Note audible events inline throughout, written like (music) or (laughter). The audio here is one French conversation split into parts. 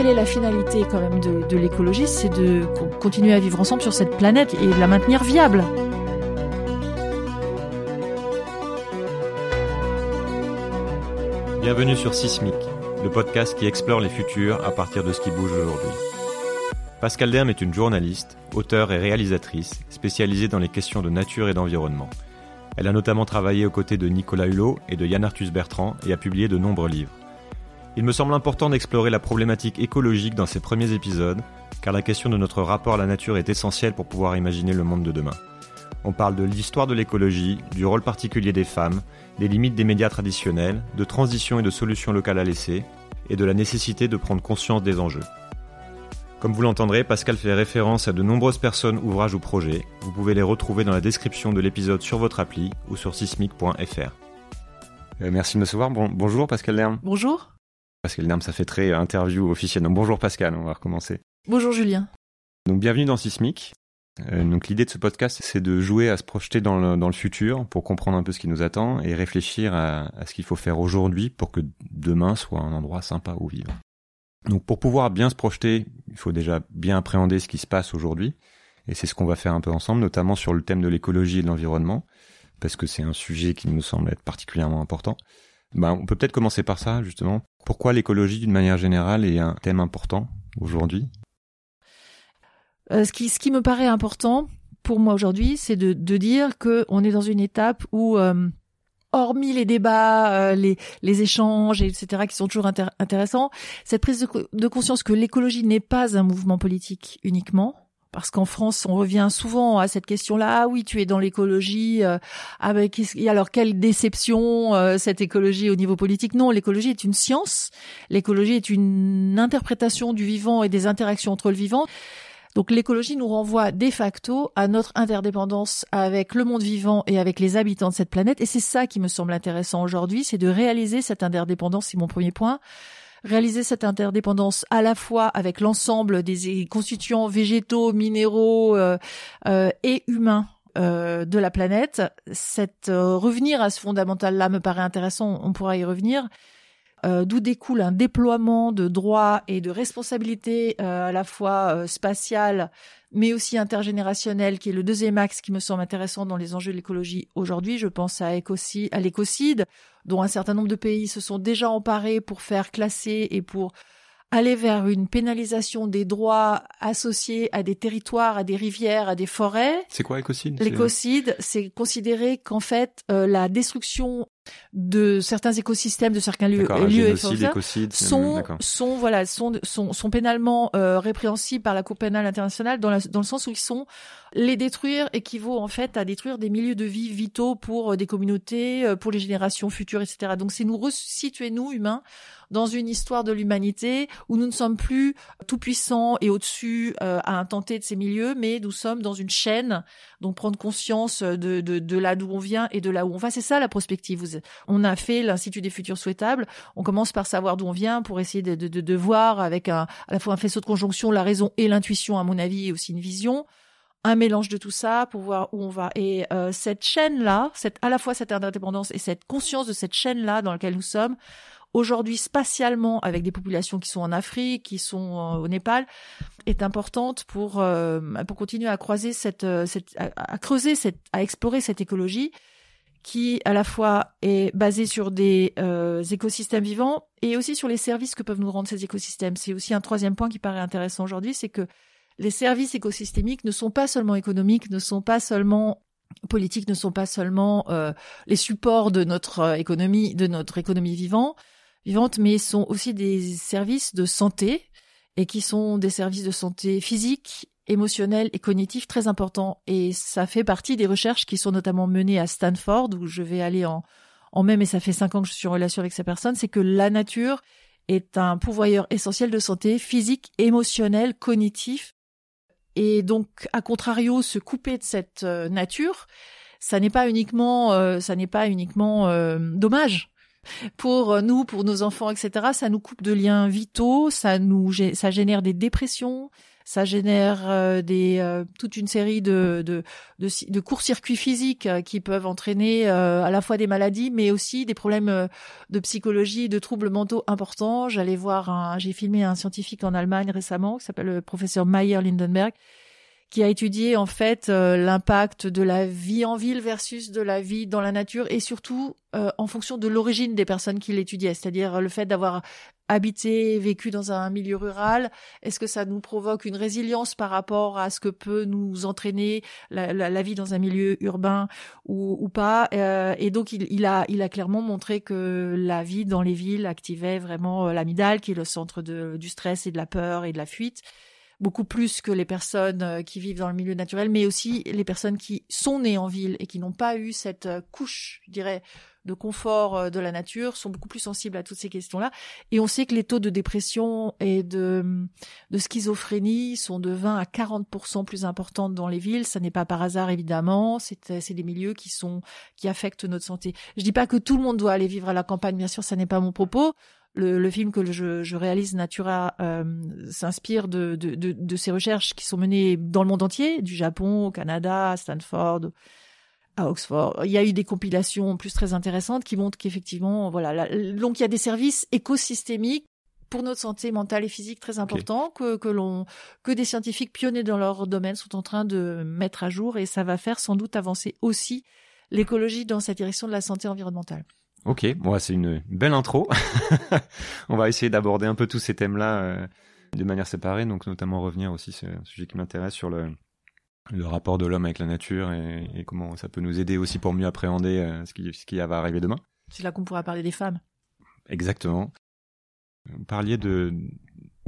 quelle est la finalité quand même de, l'écologie C'est de continuer à vivre ensemble sur cette planète et de la maintenir viable. Bienvenue sur Sismic, le podcast qui explore les futurs à partir de ce qui bouge aujourd'hui. Pascal Derme est une journaliste, auteure et réalisatrice spécialisée dans les questions de nature et d'environnement. Elle a notamment travaillé aux côtés de Nicolas Hulot et de Yann Arthus Bertrand et a publié de nombreux livres. Il me semble important d'explorer la problématique écologique dans ces premiers épisodes, car la question de notre rapport à la nature est essentielle pour pouvoir imaginer le monde de demain. On parle de l'histoire de l'écologie, du rôle particulier des femmes, des limites des médias traditionnels, de transition et de solutions locales à laisser, et de la nécessité de prendre conscience des enjeux. Comme vous l'entendrez, Pascal fait référence à de nombreuses personnes, ouvrages ou projets. Vous pouvez les retrouver dans la description de l'épisode sur votre appli ou sur sismic.fr. Euh, merci de me recevoir. bonjour Pascal Lerme. Bonjour. Pascal Lerme, ça fait très interview officielle. Donc bonjour Pascal, on va recommencer. Bonjour Julien. Donc bienvenue dans Sismic. Euh, donc l'idée de ce podcast, c'est de jouer à se projeter dans le, dans le, futur pour comprendre un peu ce qui nous attend et réfléchir à, à ce qu'il faut faire aujourd'hui pour que demain soit un endroit sympa où vivre. Donc pour pouvoir bien se projeter, il faut déjà bien appréhender ce qui se passe aujourd'hui. Et c'est ce qu'on va faire un peu ensemble, notamment sur le thème de l'écologie et de l'environnement, parce que c'est un sujet qui nous semble être particulièrement important. Ben, on peut peut-être commencer par ça, justement. Pourquoi l'écologie, d'une manière générale, est un thème important aujourd'hui? Euh, ce, qui, me paraît important pour moi aujourd'hui, c'est de, dire qu'on est dans une étape où euh, hormis les débats, euh, les échanges, etc., qui sont toujours intéressants, cette prise de, conscience que l'écologie n'est pas un mouvement politique uniquement, parce qu'en France, on revient souvent à cette question-là. Ah oui, tu es dans l'écologie. Euh, avec alors quelle déception euh, cette écologie au niveau politique Non, l'écologie est une science. L'écologie est une interprétation du vivant et des interactions entre le vivant. Donc l'écologie nous renvoie de facto à notre interdépendance avec le monde vivant et avec les habitants de cette planète. Et c'est ça qui me semble intéressant aujourd'hui, c'est de réaliser cette interdépendance, c'est mon premier point, réaliser cette interdépendance à la fois avec l'ensemble des constituants végétaux, minéraux euh, euh, et humains euh, de la planète. Cette revenir à ce fondamental là me paraît intéressant, on pourra y revenir. Euh, d'où découle un déploiement de droits et de responsabilités euh, à la fois euh, spatiales mais aussi intergénérationnelles, qui est le deuxième axe qui me semble intéressant dans les enjeux de l'écologie aujourd'hui. Je pense à, à l'écocide, dont un certain nombre de pays se sont déjà emparés pour faire classer et pour aller vers une pénalisation des droits associés à des territoires, à des rivières, à des forêts. C'est quoi l'écocide L'écocide, c'est considérer qu'en fait la destruction de certains écosystèmes, de certains lieux, lieux sont sont voilà sont sont, sont pénalement euh, répréhensibles par la Cour pénale internationale dans, dans le sens où ils sont les détruire équivaut en fait à détruire des milieux de vie vitaux pour euh, des communautés, euh, pour les générations futures, etc. Donc c'est nous resituer nous humains dans une histoire de l'humanité où nous ne sommes plus tout puissants et au-dessus à un tenté de ces milieux, mais nous sommes dans une chaîne. Donc prendre conscience de, de, de là d'où on vient et de là où on va, c'est ça la prospective. Vous, on a fait l'Institut des futurs souhaitables. On commence par savoir d'où on vient pour essayer de, voir avec un, à la fois un faisceau de conjonction, la raison et l'intuition, à mon avis, et aussi une vision un mélange de tout ça pour voir où on va. Et euh, cette chaîne-là, à la fois cette indépendance et cette conscience de cette chaîne-là dans laquelle nous sommes, aujourd'hui spatialement avec des populations qui sont en Afrique, qui sont euh, au Népal, est importante pour euh, pour continuer à croiser cette à, creuser cette à explorer cette écologie qui à la fois est basé sur des euh, écosystèmes vivants et aussi sur les services que peuvent nous rendre ces écosystèmes. C'est aussi un troisième point qui paraît intéressant aujourd'hui, c'est que les services écosystémiques ne sont pas seulement économiques, ne sont pas seulement politiques, ne sont pas seulement euh, les supports de notre euh, économie, de notre économie vivante, vivante, mais sont aussi des services de santé et qui sont des services de santé physique, émotionnel et cognitif très important. Et ça fait partie des recherches qui sont notamment menées à Stanford, où je vais aller en, en même, et ça fait cinq ans que je suis en relation avec ces personnes, c'est que la nature est un pourvoyeur essentiel de santé physique, émotionnelle, cognitif. Et donc, à contrario, se couper de cette euh, nature, ça n'est pas uniquement, euh, ça n'est pas uniquement euh, dommage pour nous, pour nos enfants, etc. Ça nous coupe de liens vitaux, ça nous, ça génère des dépressions, ça génère des toute une série de de de, courts-circuits physiques qui peuvent entraîner à la fois des maladies, mais aussi des problèmes de psychologie, de troubles mentaux importants. J'allais voir j'ai filmé un scientifique en Allemagne récemment qui s'appelle le professeur Meyer Lindenberg qui a étudié en fait euh, l'impact de la vie en ville versus de la vie dans la nature et surtout euh, en fonction de l'origine des personnes qui l'étudiaient, c'est-à-dire le fait d'avoir habité, vécu dans un milieu rural, est-ce que ça nous provoque une résilience par rapport à ce que peut nous entraîner la, vie dans un milieu urbain ou, ou pas? Euh, Et donc il, il, a, il a clairement montré que la vie dans les villes activait vraiment l'amygdale, qui est le centre de, du stress et de la peur et de la fuite beaucoup plus que les personnes euh, qui vivent dans le milieu naturel, mais aussi les personnes qui sont nées en ville et qui n'ont pas eu cette euh, couche, je dirais, de confort euh, de la nature sont beaucoup plus sensibles à toutes ces questions-là. Et on sait que les taux de dépression et de, schizophrénie sont de 20 à 40% plus importants dans les villes. Ça n'est pas par hasard, évidemment. C'est, c'est des milieux qui sont, qui affectent notre santé. Je dis pas que tout le monde doit aller vivre à la campagne. Bien sûr, ça n'est pas mon propos le, le, film que je, je réalise, Natura, euh, s'inspire de, de, de, de, ces recherches qui sont menées dans le monde entier, du Japon, au Canada, à Stanford, à Oxford. Il y a eu des compilations en plus très intéressantes qui montrent qu'effectivement, voilà, donc il y a des services écosystémiques pour notre santé mentale et physique très importants que, que l'on que des scientifiques pionniers dans leur domaine sont en train de mettre à jour et ça va faire sans doute avancer aussi l'écologie dans cette direction de la santé environnementale. Ok, bon, c'est une belle intro. (laughs) on va essayer d'aborder un peu tous ces thèmes-là euh, de manière séparée, donc notamment revenir aussi sur un sujet qui m'intéresse sur le, le rapport de l'homme avec la nature et, et, comment ça peut nous aider aussi pour mieux appréhender euh, ce, qui, ce qui va arriver demain. C'est là qu'on pourra parler des femmes. Exactement. Vous parliez de,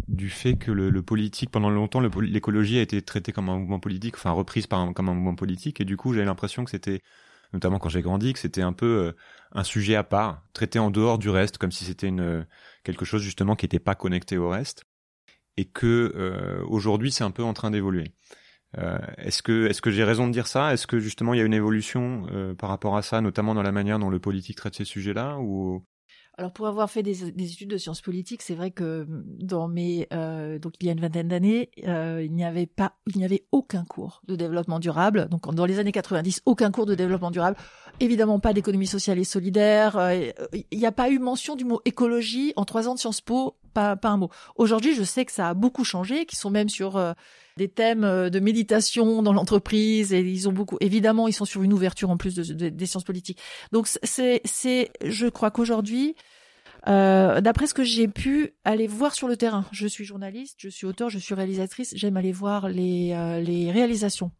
du fait que le, le politique, pendant longtemps, l'écologie a été traitée comme un mouvement politique, enfin reprise par un, comme un mouvement politique, et du coup j'avais l'impression que c'était notamment quand j'ai grandi, que c'était un peu euh, un sujet à part, traité en dehors du reste, comme si c'était une euh, quelque chose justement qui n'était pas connecté au reste, et que euh, aujourd'hui c'est un peu en train d'évoluer. Est-ce que est-ce que j'ai raison de dire ça? Est-ce que justement il y a une évolution par rapport à ça, notamment dans la manière dont le politique traite ces sujets-là, ou alors pour avoir fait des, des études de sciences politiques, c'est vrai que dans mes euh, donc il y a une vingtaine d'années, euh, il n'y avait pas, il n'y avait aucun cours de développement durable. Donc dans les années 90, aucun cours de développement durable. Évidemment pas d'économie sociale et solidaire. Euh, il n'y a pas eu mention du mot écologie en trois ans de Sciences Po, pas, pas un mot. Aujourd'hui, je sais que ça a beaucoup changé, qu'ils sont même sur euh, des thèmes euh, de méditation dans l'entreprise et ils ont beaucoup évidemment ils sont sur une ouverture en plus de, des sciences politiques donc c'est c'est je crois qu'aujourd'hui euh, d'après ce que j'ai pu aller voir sur le terrain je suis journaliste je suis auteur je suis réalisatrice j'aime aller voir les euh, les réalisations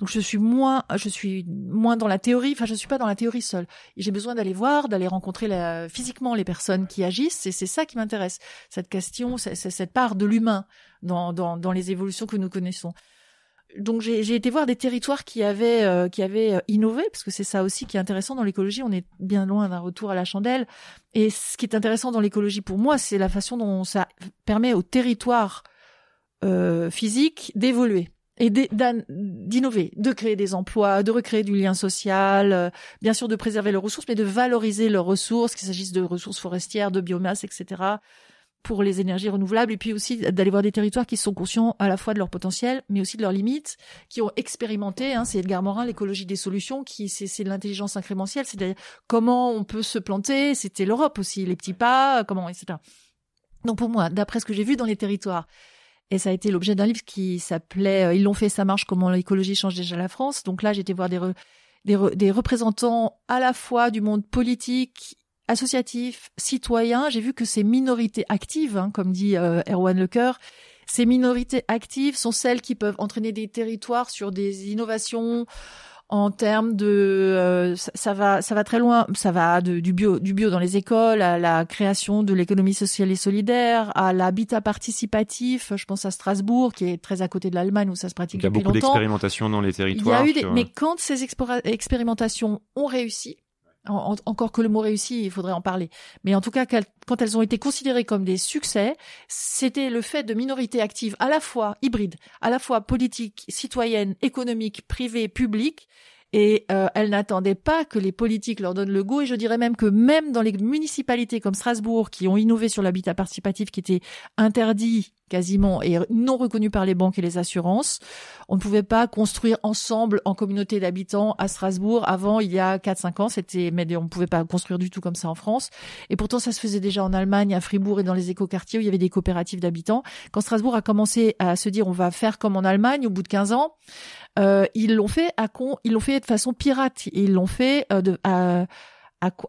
donc je suis moins, je suis moins dans la théorie. Enfin, je suis pas dans la théorie seule. J'ai besoin d'aller voir, d'aller rencontrer la, physiquement les personnes qui agissent. Et c'est ça qui m'intéresse. Cette question, cette part de l'humain dans, dans, dans les évolutions que nous connaissons. Donc j'ai été voir des territoires qui avaient euh, qui avaient euh, innové parce que c'est ça aussi qui est intéressant dans l'écologie. On est bien loin d'un retour à la chandelle. Et ce qui est intéressant dans l'écologie pour moi, c'est la façon dont ça permet aux territoires euh, physiques d'évoluer et d'innover, de créer des emplois, de recréer du lien social, euh, bien sûr de préserver leurs ressources, mais de valoriser leurs ressources, qu'il s'agisse de ressources forestières, de biomasse, etc., pour les énergies renouvelables, et puis aussi d'aller voir des territoires qui sont conscients à la fois de leur potentiel, mais aussi de leurs limites, qui ont expérimenté, hein, c'est Edgar Morin, l'écologie des solutions, qui c'est l'intelligence incrémentielle, c'est-à-dire comment on peut se planter, c'était l'Europe aussi, les petits pas, comment, etc. Donc pour moi, d'après ce que j'ai vu dans les territoires, et ça a été l'objet d'un livre qui s'appelait euh, Ils l'ont fait, ça marche, comment l'écologie change déjà la France. Donc là, j'étais voir des, représentants à la fois du monde politique, associatif, citoyen. J'ai vu que ces minorités actives, hein, comme dit euh, Erwan Lecoeur, ces minorités actives sont celles qui peuvent entraîner des territoires sur des innovations, en termes de euh, ça, va ça va très loin. Ça va de, du bio du bio dans les écoles à la création de l'économie sociale et solidaire à l'habitat participatif. Je pense à Strasbourg qui est très à côté de l'Allemagne où ça se pratique depuis longtemps il y a beaucoup d'expérimentations dans les territoires il y a eu mais quand ces expérimentations ont réussi encore que le mot réussi, il faudrait en parler. Mais en tout cas, quand elles ont été considérées comme des succès, c'était le fait de minorités actives à la fois hybrides, à la fois politiques, citoyennes, économiques, privées, publiques, et euh, elles n'attendaient pas que les politiques leur donnent le goût. Et je dirais même que même dans les municipalités comme Strasbourg, qui ont innové sur l'habitat participatif, qui était interdit quasiment et non reconnu par les banques et les assurances. On ne pouvait pas construire ensemble en communauté d'habitants à Strasbourg avant il y a 4-5 ans. C'était, mais on ne pouvait pas construire du tout comme ça en France. Et pourtant, ça se faisait déjà en Allemagne, à Fribourg et dans les écoquartiers où il y avait des coopératives d'habitants. Quand Strasbourg a commencé à se dire on va faire comme en Allemagne au bout de 15 ans, euh, ils l'ont fait à con, ils l'ont fait de façon pirate. Ils l'ont fait euh, de, à,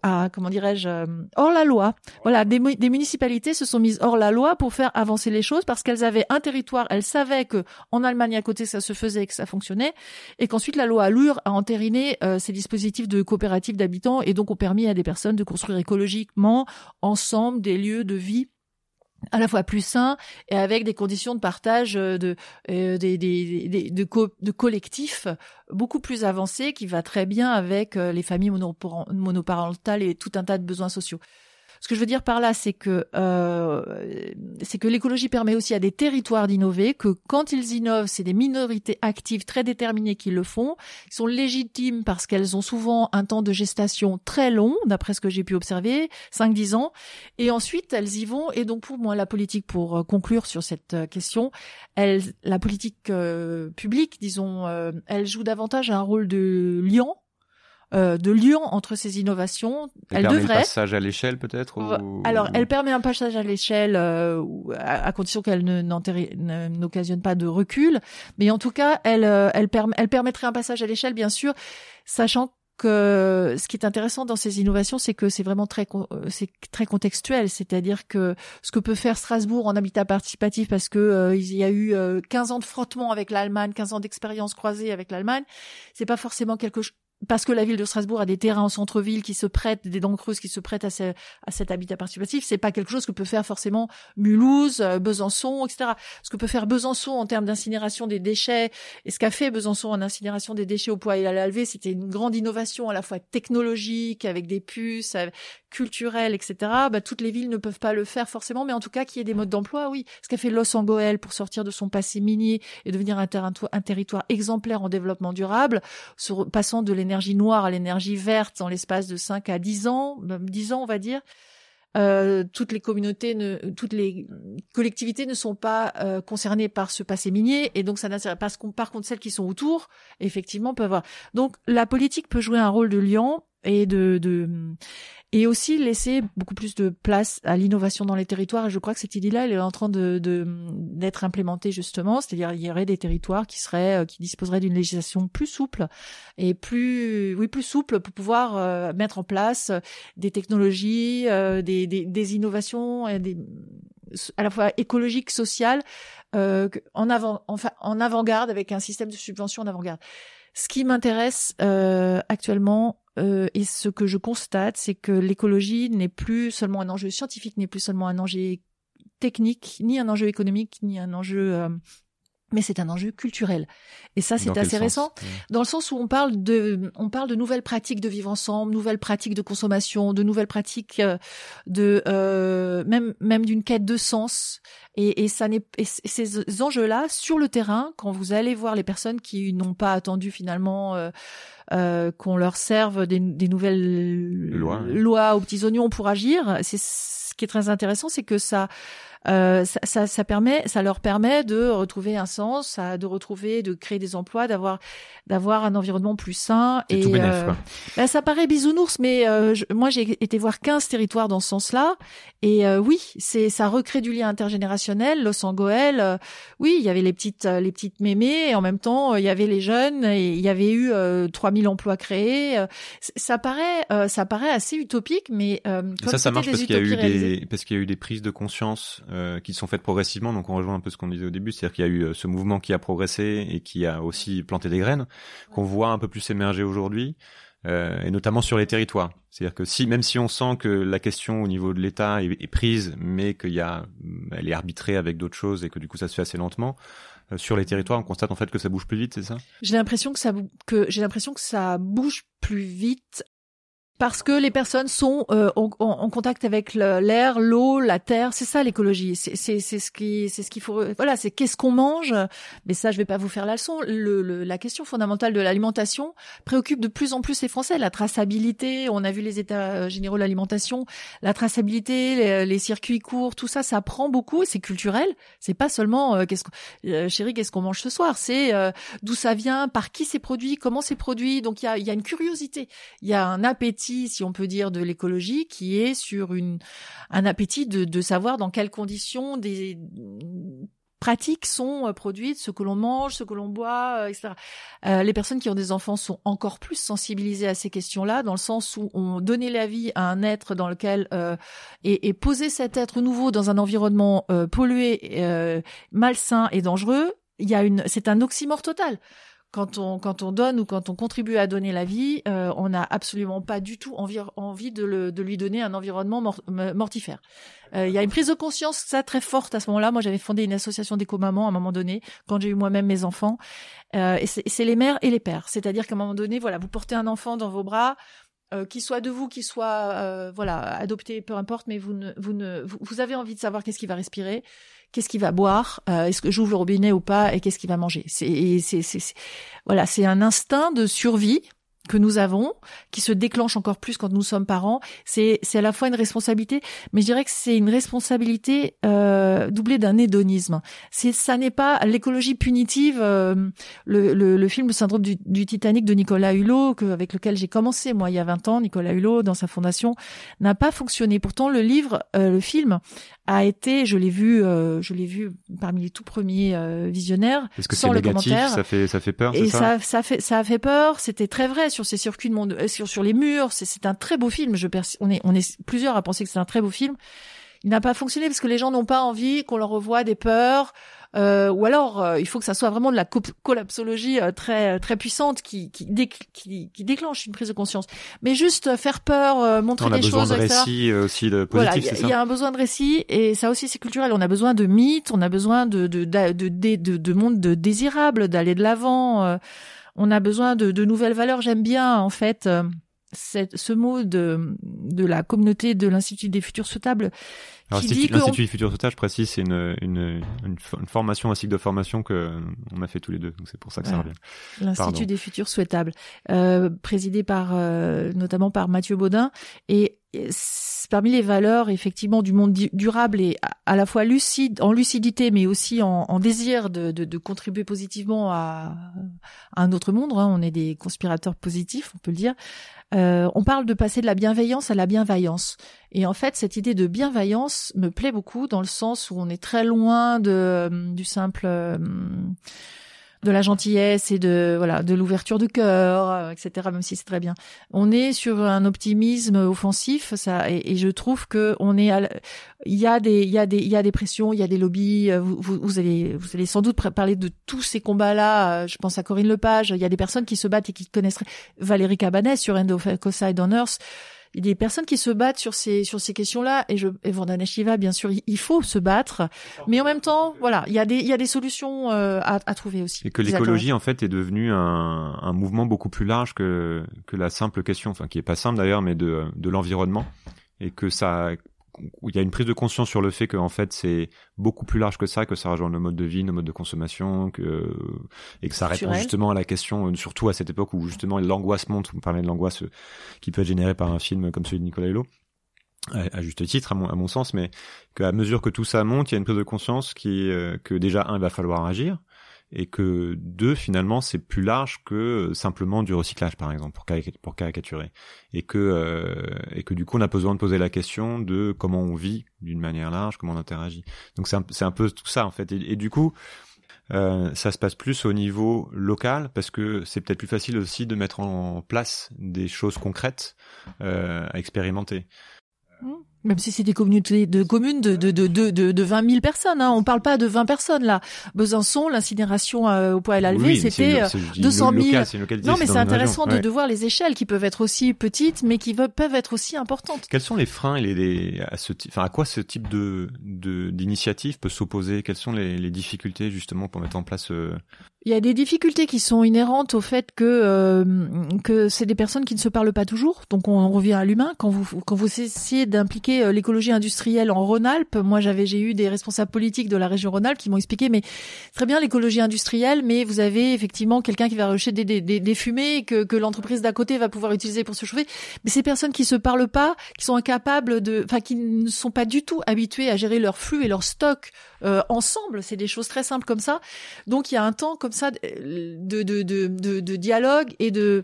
à, comment dirais-je euh, hors la loi. Voilà, des, des, municipalités se sont mises hors la loi pour faire avancer les choses parce qu'elles avaient un territoire, elles savaient que en Allemagne à côté ça se faisait et que ça fonctionnait, et qu'ensuite la loi Allure a entériné euh, ces dispositifs de coopératives d'habitants et donc ont permis à des personnes de construire écologiquement ensemble des lieux de vie à la fois plus sain et avec des conditions de partage euh, de euh, des, de, collectifs beaucoup plus avancées qui va très bien avec euh, les familles monoparentales et tout un tas de besoins sociaux. Ce que je veux dire par là, c'est que euh, c'est que l'écologie permet aussi à des territoires d'innover, que quand ils innovent, c'est des minorités actives très déterminées qui le font, qui sont légitimes parce qu'elles ont souvent un temps de gestation très long, d'après ce que j'ai pu observer, 5-10 ans, et ensuite elles y vont. Et donc pour moi, la politique, pour euh, conclure sur cette euh, question, elle, la politique euh, publique, disons, elle joue davantage un rôle de liant euh, de lien entre ces innovations. Elle, permet devrait. un passage à l'échelle peut-être. Alors, elle permet un passage à l'échelle euh, à, condition qu'elle n'occasionne pas de recul. Mais en tout cas, elle, euh, elle, elle permettrait un passage à l'échelle, bien sûr, sachant que ce qui est intéressant dans ces innovations, c'est que c'est vraiment très c'est très contextuel, c'est-à-dire que ce que peut faire Strasbourg en habitat participatif parce que il y a eu 15 ans de frottement avec l'Allemagne, 15 ans d'expérience croisée avec l'Allemagne, c'est pas forcément quelque chose parce que la ville de Strasbourg a des terrains en centre-ville qui se prêtent, des dents creuses qui se prêtent à, à cet habitat participatif, c'est pas quelque chose que peut faire forcément Mulhouse, euh, Besançon, etc. Ce que peut faire Besançon en termes d'incinération des déchets, et ce qu'a fait Besançon en incinération des déchets au poids et à l'alvé, c'était une grande innovation à la fois technologique, avec des puces, culturelle, etc. Bah, toutes les villes ne peuvent pas le faire forcément, mais en tout cas qu'il y ait des modes d'emploi, oui. Ce qu'a fait Los Angeles pour sortir de son passé minier et devenir un territoire exemplaire en développement durable, passant de l'énergie l'énergie noire à l'énergie verte dans l'espace de 5 à 10 ans, 10 ans on va dire. Euh, toutes les communautés, ne, toutes les collectivités ne sont pas euh, concernées par ce passé minier et donc ça n'intéresse pas. Par contre, celles qui sont autour, effectivement, peuvent avoir. Donc la politique peut jouer un rôle de liant et de, de et aussi laisser beaucoup plus de place à l'innovation dans les territoires. Et je crois que cette idée-là, elle est en train de d'être implémentée justement. C'est-à-dire, il y aurait des territoires qui seraient, euh, qui disposeraient d'une législation plus souple et plus, oui, plus souple pour pouvoir euh, mettre en place des technologies, euh, des, des, des, innovations, des, à la fois écologiques, sociales, en avant, enfin, en avant-garde avec un système de subvention en avant-garde. Ce qui m'intéresse actuellement, euh, et ce que je constate, c'est que l'écologie n'est plus seulement un enjeu scientifique, n'est plus seulement un enjeu technique, ni un enjeu économique, ni un enjeu euh, mais c'est un enjeu culturel. Et ça, c'est assez récent, dans le sens où on parle de, on parle de nouvelles pratiques de vivre ensemble, nouvelles pratiques de consommation, de nouvelles pratiques euh, de, euh, même, même d'une quête de sens. Et, et ça n'est, ces enjeux-là sur le terrain, quand vous allez voir les personnes qui n'ont pas attendu finalement euh, euh, qu'on leur serve des, des nouvelles lois, lois aux petits oignons pour agir, c'est ce qui est très intéressant, c'est que ça ça, ça, ça, permet, ça leur permet de retrouver un sens, de retrouver, de créer des emplois, d'avoir, d'avoir un environnement plus sain. Et tout euh, ben, ça paraît bisounours, mais euh, moi j'ai été voir 15 territoires dans ce sens-là, et euh, oui, c'est ça recrée du lien intergénérationnel. Los Angeles, oui, il y avait les petites, les petites mémées, et en même temps il y avait les jeunes, et il y avait eu 3000 emplois créés. ça paraît, ça paraît assez utopique, mais ça, ça marche parce qu'il y a eu des, parce qu'il y a eu des prises de conscience euh, qui sont faites progressivement. Donc on rejoint un peu ce qu'on disait au début, c'est-à-dire qu'il y a eu euh, ce mouvement qui a progressé et qui a aussi planté des graines, qu'on voit un peu plus émerger aujourd'hui. Euh, et notamment sur les territoires. C'est-à-dire que si, même si on sent que la question au niveau de l'État est, prise, mais qu'il y a, elle est arbitrée avec d'autres choses et que du coup ça se fait assez lentement, euh, sur les territoires, on constate en fait que ça bouge plus vite, c'est ça? J'ai l'impression que ça, que j'ai l'impression que ça bouge plus vite parce que les personnes sont euh, en, contact avec l'air, l'eau, la terre. C'est ça l'écologie. C'est ce qui c'est ce qu'il faut. Voilà, c'est qu'est-ce qu'on mange. Mais ça, je vais pas vous faire la leçon. Le, la question fondamentale de l'alimentation préoccupe de plus en plus les Français. La traçabilité. On a vu les états généraux de l'alimentation. La traçabilité, les, circuits courts, tout ça, ça prend beaucoup. C'est culturel. C'est pas seulement euh, qu'est-ce euh, chérie, qu'est-ce qu'on mange ce soir. C'est d'où ça vient, par qui c'est produit, comment c'est produit. Donc il y a, y a une curiosité. Il y a un appétit si on peut dire, de l'écologie, qui est sur un appétit de, savoir dans quelles conditions des pratiques sont euh, produites, ce que l'on mange, ce que l'on boit, euh, etc. Euh, les personnes qui ont des enfants sont encore plus sensibilisées à ces questions-là, dans le sens où on donnait la vie à un être dans lequel et, poser cet être nouveau dans un environnement pollué, malsain et dangereux, c'est un oxymore total quand on quand on donne ou quand on contribue à donner la vie, euh, on n'a absolument pas du tout envie envie de, le, de lui donner un environnement mortifère. Euh, il y a une prise de conscience ça très forte à ce moment-là. Moi, j'avais fondé une association d'éco-mamans à un moment donné quand j'ai eu moi-même mes enfants. Euh, et c'est les mères et les pères. C'est-à-dire qu'à un moment donné, voilà, vous portez un enfant dans vos bras. Euh, soit de vous, qu'il soit euh, voilà adopté, peu importe, mais vous ne, vous ne, vous, vous avez envie de savoir qu'est-ce qu'il va respirer, qu'est-ce qu'il va boire, euh, est-ce que j'ouvre le robinet ou pas, et qu'est-ce qu'il va manger. C'est, c'est, c'est, voilà, c'est un instinct de survie que nous avons, qui se déclenche encore plus quand nous sommes parents, c'est c'est à la fois une responsabilité, mais je dirais que c'est une responsabilité euh, doublée d'un hédonisme. C'est ça n'est pas l'écologie punitive. Euh, le, le, le, film Le syndrome du, du, Titanic de Nicolas Hulot, que, avec lequel j'ai commencé moi il y a 20 ans, Nicolas Hulot dans sa fondation n'a pas fonctionné. Pourtant le livre, euh, le film a été, je l'ai vu, je l'ai vu parmi les tout premiers visionnaires. Est-ce que c'est négatif? Ça fait ça fait peur. Et ça, ça, fait ça a fait peur. C'était très vrai sur ces circuits de monde, euh, sur sur les murs. C'est un très beau film. Je on est on est plusieurs à penser que c'est un très beau film. Il n'a pas fonctionné parce que les gens n'ont pas envie qu'on leur revoie des peurs. Euh, ou alors euh, il faut que ça soit vraiment de la collapsologie euh, très très puissante qui qui, qui, déclenche une prise de conscience. Mais juste faire peur, montrer des choses, On a besoin de récits aussi de positif, voilà, Il y, a un besoin de récits et ça aussi c'est culturel. On a besoin de mythes, on a besoin de de de de, de, de monde de désirable, d'aller de l'avant. On a besoin de, nouvelles valeurs. J'aime bien en fait cette, ce mot de, de la communauté de l'Institut des futurs souhaitables alors, l'Institut Futur Sautage, je précise, c'est une, une, une, formation, un cycle de formation que on a fait tous les deux. Donc c'est pour ça que ça revient. L'Institut des futurs souhaitables, euh, présidé par euh, notamment par Mathieu Baudin, et parmi les valeurs effectivement du monde durable et à, la fois lucide, en lucidité, mais aussi en, en désir de, de, de, contribuer positivement à, à, un autre monde. Hein. On est des conspirateurs positifs, on peut le dire. Euh, on parle de passer de la bienveillance à la bienveillance. Et en fait, cette idée de bienveillance me plaît beaucoup dans le sens où on est très loin de euh, du simple euh, de la gentillesse et de voilà de l'ouverture de cœur, euh, etc. Même si c'est très bien. On est sur un optimisme offensif, ça, et, je trouve que on est, il y a des, il y a des, il y a des pressions, il y a des lobbies. Vous, vous, allez, vous allez sans doute parler de tous ces combats-là. Je pense à Corinne Lepage. Il y a des personnes qui se battent et qui connaissent Valérie Cabanès sur End of Ecocide on Earth il y a des personnes qui se battent sur ces sur ces questions-là et je et Vandana Shiva bien sûr il faut se battre mais en même temps voilà il y a des il y a des solutions euh, à, à, trouver aussi. Et que l'écologie en fait est devenue un, un mouvement beaucoup plus large que que la simple question enfin qui est pas simple d'ailleurs mais de de l'environnement et que ça où il y a une prise de conscience sur le fait que en fait c'est beaucoup plus large que ça, que ça rejoint nos modes de vie, nos modes de consommation, que et que ça répond justement à la question, euh, surtout à cette époque où justement l'angoisse monte. On parlait de l'angoisse euh, qui peut être générée par un film comme celui de Nicolas Hulot à, juste titre à mon, à mon sens, mais qu'à mesure que tout ça monte, il y a une prise de conscience qui euh, que déjà un il va falloir agir, et que deux finalement c'est plus large que simplement du recyclage par exemple pour, pour caricaturer et que euh, et que du coup on a besoin de poser la question de comment on vit d'une manière large comment on interagit donc c'est un, un peu tout ça en fait et, du coup euh, ça se passe plus au niveau local parce que c'est peut-être plus facile aussi de mettre en place des choses concrètes euh, à expérimenter. Mmh. Même si c'est des communautés de communes de, de, de, de, de 20 000 personnes. Hein. On parle pas de 20 personnes là. Besançon, l'incinération euh, au poids et c'était 200 000. non, mais c'est intéressant de, de, voir les échelles qui peuvent être aussi petites, mais qui peuvent être aussi importantes. Quels sont les freins et les, à ce enfin, à quoi ce type de d'initiative peut s'opposer? Quelles sont les, les, difficultés justement pour mettre en place euh, il y a des difficultés qui sont inhérentes au fait que euh, que c'est des personnes qui ne se parlent pas toujours. Donc on, revient à l'humain. Quand vous quand vous essayez d'impliquer euh, l'écologie industrielle en Rhône-Alpes, moi j'avais j'ai eu des responsables politiques de la région Rhône-Alpes qui m'ont expliqué mais très bien l'écologie industrielle, mais vous avez effectivement quelqu'un qui va rejeter des, des, des, fumées que que l'entreprise d'à côté va pouvoir utiliser pour se chauffer. Mais ces personnes qui se parlent pas, qui sont incapables de, enfin qui ne sont pas du tout habituées à gérer leur flux et leur stock euh, ensemble, c'est des choses très simples comme ça. Donc il y a un temps comme ça de, de, de, de, dialogue et de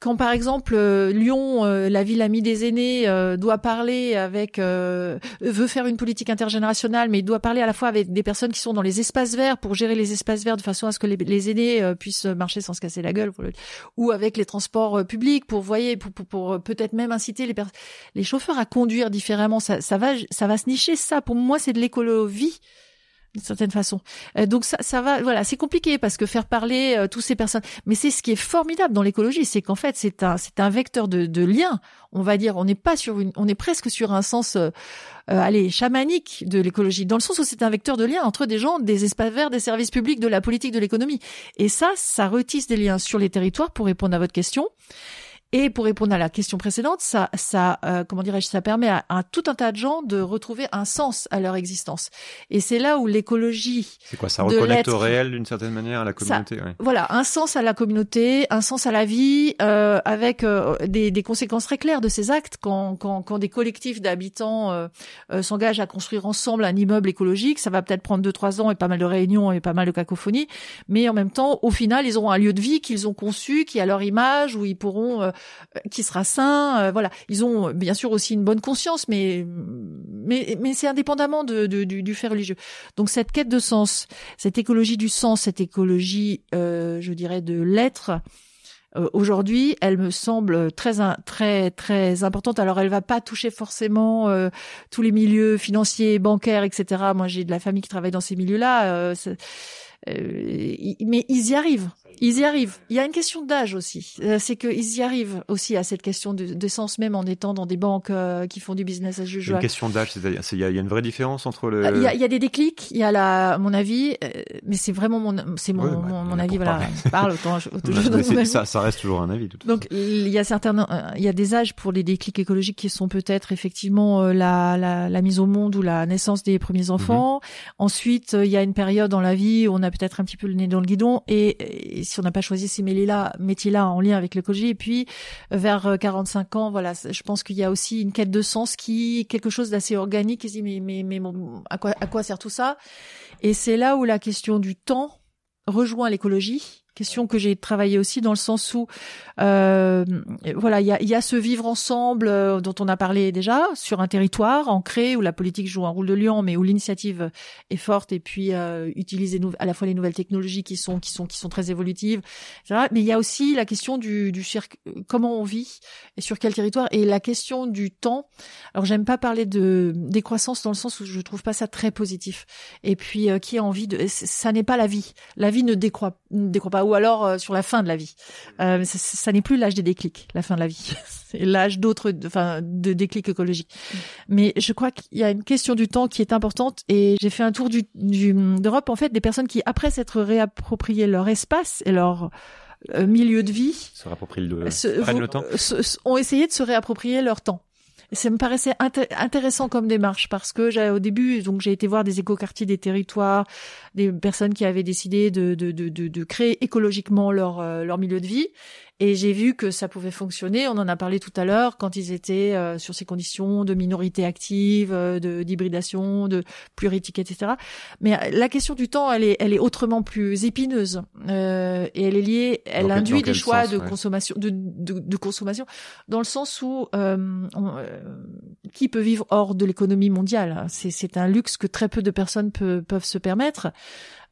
quand par exemple euh, Lyon, euh, la ville amie des aînés, doit parler avec, veut faire une politique intergénérationnelle, mais il doit parler à la fois avec des personnes qui sont dans les espaces verts pour gérer les espaces verts de façon à ce que les, aînés puissent marcher sans se casser la gueule, ou avec les transports publics pour voyez, pour, pour, pour peut-être même inciter les, les chauffeurs à conduire différemment. Ça, ça va, ça va se nicher. Ça, pour moi, c'est de l'écolo-vie d'une certaine façon. Euh, donc ça, ça va, voilà, c'est compliqué parce que faire parler euh, toutes ces personnes, mais c'est ce qui est formidable dans l'écologie, c'est qu'en fait c'est un, c'est un vecteur de, de lien. On va dire, on n'est pas sur une, on est presque sur un sens, euh, allez, chamanique de l'écologie, dans le sens où c'est un vecteur de lien entre des gens, des espaces verts, des services publics, de la politique, de l'économie. Et ça, ça retisse des liens sur les territoires pour répondre à votre question. Et pour répondre à la question précédente, ça, ça, euh, comment dirais-je, ça permet à, à, tout un tas de gens de retrouver un sens à leur existence. Et c'est là où l'écologie. C'est quoi Ça reconnecte au réel d'une certaine manière à la communauté. Voilà, un sens à la communauté, un sens à la vie, euh, avec euh, des, des, conséquences très claires de ces actes. Quand, quand, quand des collectifs d'habitants euh, s'engagent à construire ensemble un immeuble écologique, ça va peut-être prendre deux trois ans et pas mal de réunions et pas mal de cacophonie, mais en même temps, au final, ils auront un lieu de vie qu'ils ont conçu, qui a leur image, où ils pourront euh, qui sera sain. Euh, voilà, ils ont bien sûr aussi une bonne conscience, mais mais mais c'est indépendamment de, du, du, fait religieux. Donc cette quête de sens, cette écologie du sens, cette écologie, euh, je dirais, de l'être. Aujourd'hui, elle me semble très très très importante. Alors, elle va pas toucher forcément tous les milieux financiers, bancaires, etc. Moi, j'ai de la famille qui travaille dans ces milieux-là, mais ils y arrivent ils y arrivent. Il y a une question d'âge aussi. Euh, c'est qu'ils y arrivent aussi à cette question de, sens même en étant dans des banques euh, qui font du business as usual. Une question d'âge, c'est-à-dire il y, a une vraie différence entre le. Euh, il y a, il y a des déclics. Il y a la, mon avis, mais c'est vraiment mon, c'est mon, bah, mon, avis. Voilà, parle autant. autant (laughs) ça, ça reste toujours un avis. Tout Donc il y a certains, il y a des âges pour les déclics écologiques qui sont peut-être effectivement la, la, la, mise au monde ou la naissance des premiers mhm. enfants. Ensuite, il y a une période dans la vie où on a peut-être un petit peu le nez dans le guidon et, et si on n'a pas choisi ces métiers-là, métiers-là en lien avec l'écologie. Et puis, vers 45 euh, ans, voilà, je pense qu'il y a aussi une quête de sens qui, quelque chose d'assez organique. Et mais, mais, mais à quoi, à quoi sert tout ça? Et c'est là où la question du temps rejoint l'écologie question que j'ai travaillé aussi dans le sens où euh, voilà il y a, y a, ce vivre ensemble euh, dont on a parlé déjà sur un territoire ancré où la politique joue un rôle de lion mais où l'initiative est forte et puis euh, utiliser à la fois les nouvelles technologies qui sont qui sont qui sont très évolutives mais il y a aussi la question du, du comment on vit et sur quel territoire et la question du temps. Alors j'aime pas parler de décroissance dans le sens où je trouve pas ça très positif. Et puis euh, qui a envie de ça n'est pas la vie. La vie ne décroît ne décroît pas ou alors euh, sur la fin de la vie. Euh, ça, n'est plus l'âge des déclics, la fin de la vie. (laughs) C'est l'âge d'autres, enfin, de déclics écologiques. Mais je crois qu'il y a une question du temps qui est importante et j'ai fait un tour du, d'Europe en fait des personnes qui après s'être réapproprié leur espace et leur euh, milieu de vie se réapproprient le, le temps ont essayé de se réapproprier leur temps ça me paraissait intéressant comme démarche parce que j'ai au début donc j'ai été voir des écoquartiers des territoires, des personnes qui avaient décidé de de de, de, créer écologiquement leur euh, leur milieu de vie et j'ai vu que ça pouvait fonctionner. On en a parlé tout à l'heure quand ils étaient euh, sur ces conditions de minorité active, euh, de d'hybridation, de pluriétiquette, etc. Mais euh, la question du temps, elle est, elle est autrement plus épineuse euh, et elle est liée, elle induit des choix de consommation, de, de, de, consommation, dans le sens où on, qui peut vivre hors de l'économie mondiale? C'est c'est un luxe que très peu de personnes peuvent se permettre.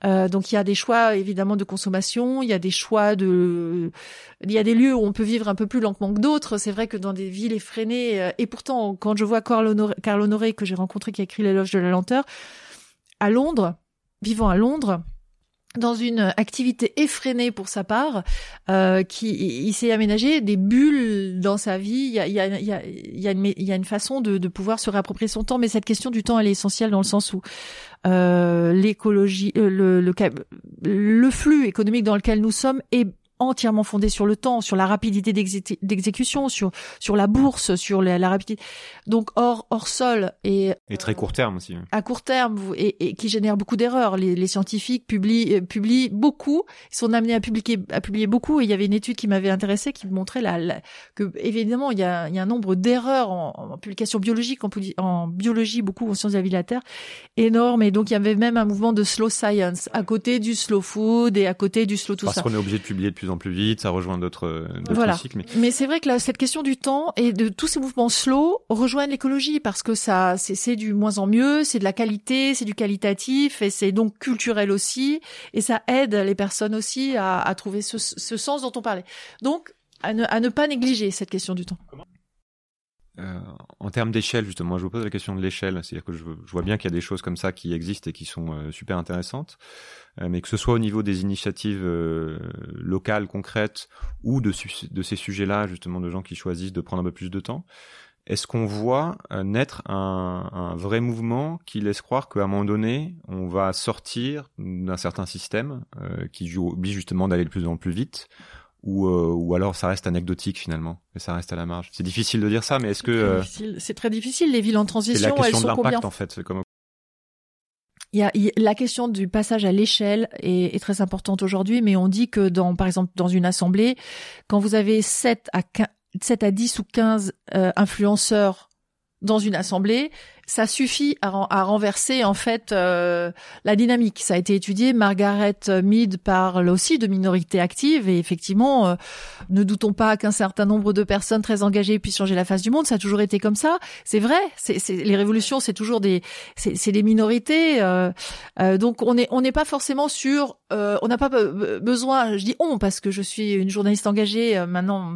Euh, donc il y a des choix évidemment de consommation, il y a des choix de, il y a des lieux où on peut vivre un peu plus lentement que d'autres. C'est vrai que dans des villes effrénées, euh, et pourtant quand je vois Carl Honoré, Carl Honoré que j'ai rencontré qui a écrit l'éloge de la lenteur, à Londres, vivant à Londres, dans une activité effrénée pour sa part, euh, qui il s'est aménagé des bulles dans sa vie. Il y a, il y a, il y a, il y a, une, façon de, de pouvoir se réapproprier son temps, mais cette question du temps, elle est essentielle dans le sens où euh, l'écologie, euh, le, le, le, flux économique dans lequel nous sommes est entièrement fondé sur le temps, sur la rapidité d'exécution, sur sur la bourse, sur la, rapidité. Donc hors hors sol et et très court terme aussi. À court terme et, et qui génère beaucoup d'erreurs. Les, les, scientifiques publient euh, publient beaucoup, ils sont amenés à publier à publier beaucoup. Et il y avait une étude qui m'avait intéressé qui montrait la, que évidemment il y a il y a un nombre d'erreurs en, en, publication biologique, en, en, biologie beaucoup en sciences de la vie de la terre énorme. Et donc il y avait même un mouvement de slow science à côté du slow food et à côté du slow tout ça. Parce qu'on est obligé de publier en plus vite, ça rejoint d'autres voilà. cycles. Mais, c'est vrai que là, cette question du temps et de tous ces mouvements slow rejoignent l'écologie parce que ça, c'est du moins en mieux, c'est de la qualité, c'est du qualitatif et c'est donc culturel aussi et ça aide les personnes aussi à, à trouver ce, ce, sens dont on parlait. Donc, à ne, à ne pas négliger cette question du temps. Euh, en termes d'échelle, justement, je vous pose la question de l'échelle. C'est-à-dire que je, vois bien qu'il y a des choses comme ça qui existent et qui sont euh, super intéressantes, euh, mais que ce soit au niveau des initiatives locales, concrètes, ou de, de ces sujets-là, justement, de gens qui choisissent de prendre un peu plus de temps, est-ce qu'on voit naître un, un, vrai mouvement qui laisse croire qu'à un moment donné, on va sortir d'un certain système qui oblige justement d'aller de plus en plus vite ou, euh, ou alors ça reste anecdotique finalement, et ça reste à la marge. C'est difficile de dire ça, mais est-ce que euh, c'est très difficile les villes en transition la question elles de l'impact en fait. Comme... Il y, a, la question du passage à l'échelle est, est, très importante aujourd'hui, mais on dit que dans, par exemple, dans une assemblée, quand vous avez 7 à 15, 7 à 10 ou 15 euh, influenceurs dans une assemblée, ça suffit à, renverser en fait euh, la dynamique. Ça a été étudié. Margaret Mead parle aussi de minorité active et effectivement, euh, ne doutons pas qu'un certain nombre de personnes très engagées puissent changer la face du monde. Ça a toujours été comme ça. C'est vrai. C'est, les révolutions, c'est toujours des, c'est, des minorités. Euh, euh, donc on est, on n'est pas forcément sur. on n'a pas besoin. Je dis on parce que je suis une journaliste engagée maintenant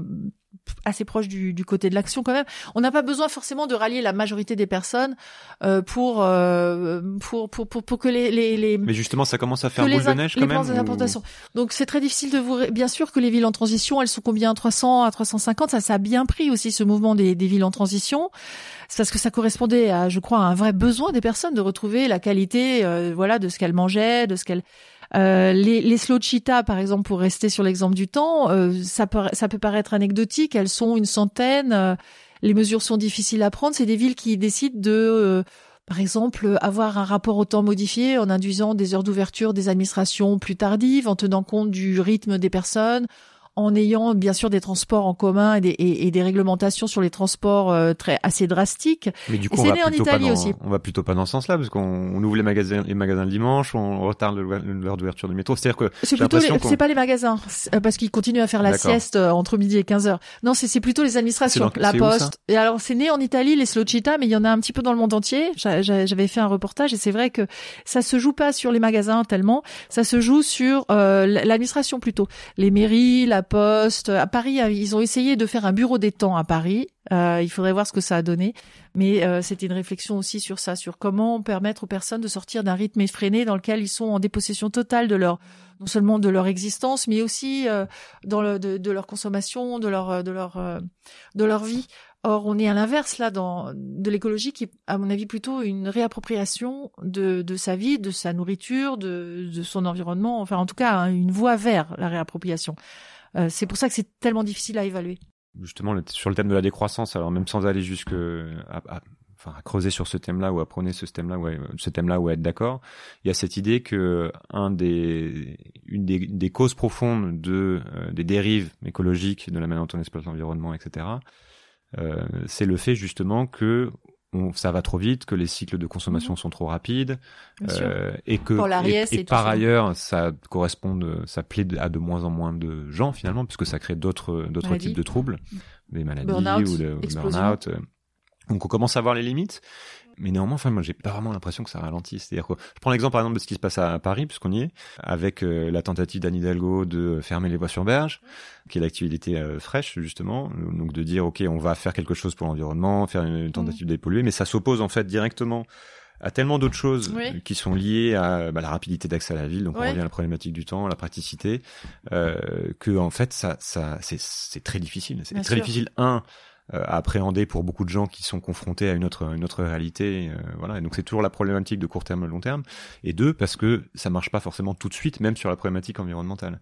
assez proche du, du côté de l'action quand même. On n'a pas besoin forcément de rallier la majorité des personnes euh, pour, euh, pour, pour, pour pour que les, les, les mais justement ça commence à faire boule de neige quand même. Ou... Donc c'est très difficile de vous bien sûr que les villes en transition elles sont combien? 300 à 350 ça ça a bien pris aussi ce mouvement des, des villes en transition. C'est parce que ça correspondait à je crois à un vrai besoin des personnes de retrouver la qualité euh, voilà de ce qu'elles mangeaient, de ce qu'elles euh, les, les slow cheetah, par exemple, pour rester sur l'exemple du temps, euh, ça, peut, paraître anecdotique. Elles sont une centaine. Euh, les mesures sont difficiles à prendre. C'est des villes qui décident de par exemple, avoir un rapport au temps modifié en induisant des heures d'ouverture des administrations plus tardives, en tenant compte du rythme des personnes, en ayant bien sûr des transports en commun et des, et, des réglementations sur les transports euh, très assez drastiques. Mais du coup, on va, en Italie aussi. on va plutôt pas dans ce sens-là parce qu'on ouvre les magasins, les magasins le dimanche, on retarde l'heure d'ouverture du métro. C'est-à-dire que c'est plutôt c'est pas les magasins euh, parce qu'ils continuent à faire la sieste euh, entre midi et 15 heures. Non, c'est plutôt les administrations, la poste. et alors c'est né en Italie les Slowchita, mais il y en a un petit peu dans le monde entier. J'avais fait un reportage et c'est vrai que ça se joue pas sur les magasins tellement, ça se joue sur l'administration plutôt, les mairies, la Poste. À Paris, euh, ils ont essayé de faire un bureau des temps à Paris. Euh, il faudrait voir ce que ça a donné. Mais euh, c'était une réflexion aussi sur ça, sur comment permettre aux personnes de sortir d'un rythme effréné dans lequel ils sont en dépossession totale de leur non seulement de leur existence, mais aussi dans le, de, leur consommation, de leur de leur de leur vie. Or, on est à l'inverse là dans de l'écologie qui est, à mon avis, plutôt une réappropriation de, de sa vie, de sa nourriture, de, de son environnement. Enfin, en tout cas, hein, une voie vers la réappropriation. Euh, c'est pour ça que c'est tellement difficile à évaluer. Justement, sur le thème de la décroissance, alors même sans aller jusque à, à creuser sur ce thème-là ou à prôner ce thème-là, ou ce thème-là ou à être d'accord, il y a cette idée que des, causes profondes de euh, des dérives écologiques, de la manière dont on exploite l'environnement, etc. Euh, c'est le fait justement que ça va trop vite, que les cycles de consommation mhm. sont trop rapides, euh, et que et, par ailleurs ça correspond, ça plaît à de moins en moins de gens finalement, puisque ça crée d'autres d'autres types de troubles, des maladies ou le burn-out. Donc on commence à voir les limites. Mais néanmoins, enfin, moi, j'ai pas vraiment l'impression que ça ralentit. C'est-à-dire que je prends l'exemple, par exemple, de ce qui se passe à Paris, puisqu'on y est, avec euh, la tentative d'Anne Hidalgo de fermer les voies sur berge, qui est l'activité euh, fraîche, justement. Donc, de dire, OK, on va faire quelque chose pour l'environnement, faire une, tentative mmh. dépolluer, mais ça s'oppose, en fait, directement à tellement d'autres choses qui sont liées à bah, la rapidité d'accès à la ville, donc on revient à la problématique du temps, la praticité, euh, que en fait ça, ça c'est très difficile. C'est très difficile un à appréhender pour beaucoup de gens qui sont confrontés à une autre une autre réalité euh, voilà. Et donc c'est toujours la problématique de court terme long terme. Et deux parce que ça marche pas forcément tout de suite même sur la problématique environnementale.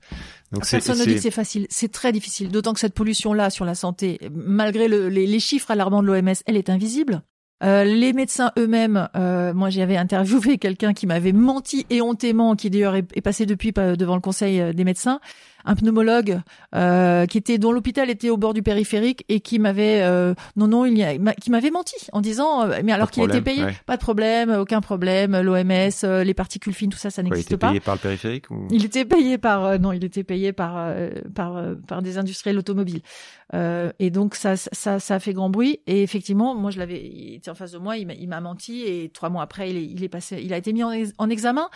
Donc personne ne dit que c'est facile. C'est très difficile. D'autant que cette pollution là sur la santé malgré le, les, les chiffres alarmants de l'OMS elle est invisible. Euh, les médecins eux-mêmes, euh, moi j'avais interviewé (laughs) quelqu'un qui m'avait menti éhontément, qui d'ailleurs est, est, passé depuis devant le conseil des médecins, un pneumologue euh, qui était dont l'hôpital était au bord du périphérique et qui m'avait euh, non non il y a, qui m'avait menti en disant euh, mais alors qu'il était payé? pas de problème aucun problème l'OMS euh, les particules fines tout ça ça n'existe pas il était payé par le périphérique ou... il était payé par non il était payé par par par des industriels automobiles. Et donc ça ça ça a fait grand bruit. Et effectivement moi je l'avais il était en face de moi il m'a menti. Et trois mois après il est, il est passé il a été mis en, en examen.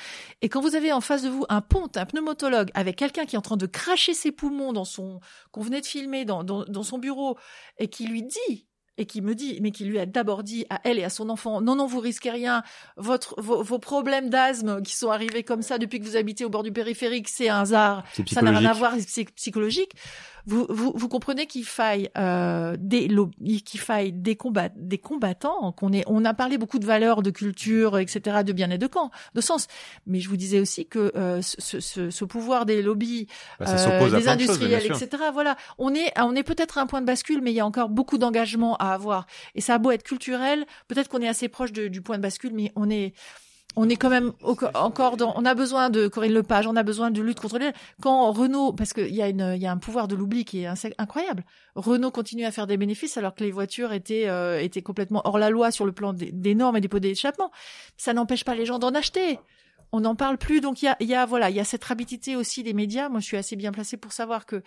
Et quand vous avez en face de vous un ponte un pneumotologue avec quelqu'un qui est en train de cracher ses poumons dans son qu'on venait de filmer dans, dans, son bureau et qui lui dit et qui me dit, mais qui lui a d'abord dit à elle et à son enfant, non, non, vous risquez rien, votre, vos, problèmes d'asthme qui sont arrivés comme ça depuis que vous habitez au bord du périphérique, c'est un hasard, ça n'a rien à voir, c'est psychologique vous, vous, vous comprenez qu'il faille euh, des qu'il faille des combats des combattants qu'on est on a parlé beaucoup de valeurs de culture etc de bien et de camp de sens. Mais je vous disais aussi que euh, ce, ce, ce, pouvoir des lobbies bah, euh, des industriels etc voilà. On est on est peut-être à un point de bascule mais il y a encore beaucoup d'engagement à avoir. Et ça a beau être culturel peut-être qu'on est assez proche de, du point de bascule mais on est on est quand même encore dans, on a besoin de Corinne Lepage, on a besoin de lutte contre les, quand Renault, parce qu'il y a une, il y a un pouvoir de l'oubli qui est incroyable. Renault continue à faire des bénéfices alors que les voitures étaient, euh, étaient complètement hors la loi sur le plan des, normes et des pots d'échappement. Ça n'empêche pas les gens d'en acheter. On n'en parle plus, donc il y a, y voilà, il y a cette rapidité aussi des médias. Moi, je suis assez bien placée pour savoir que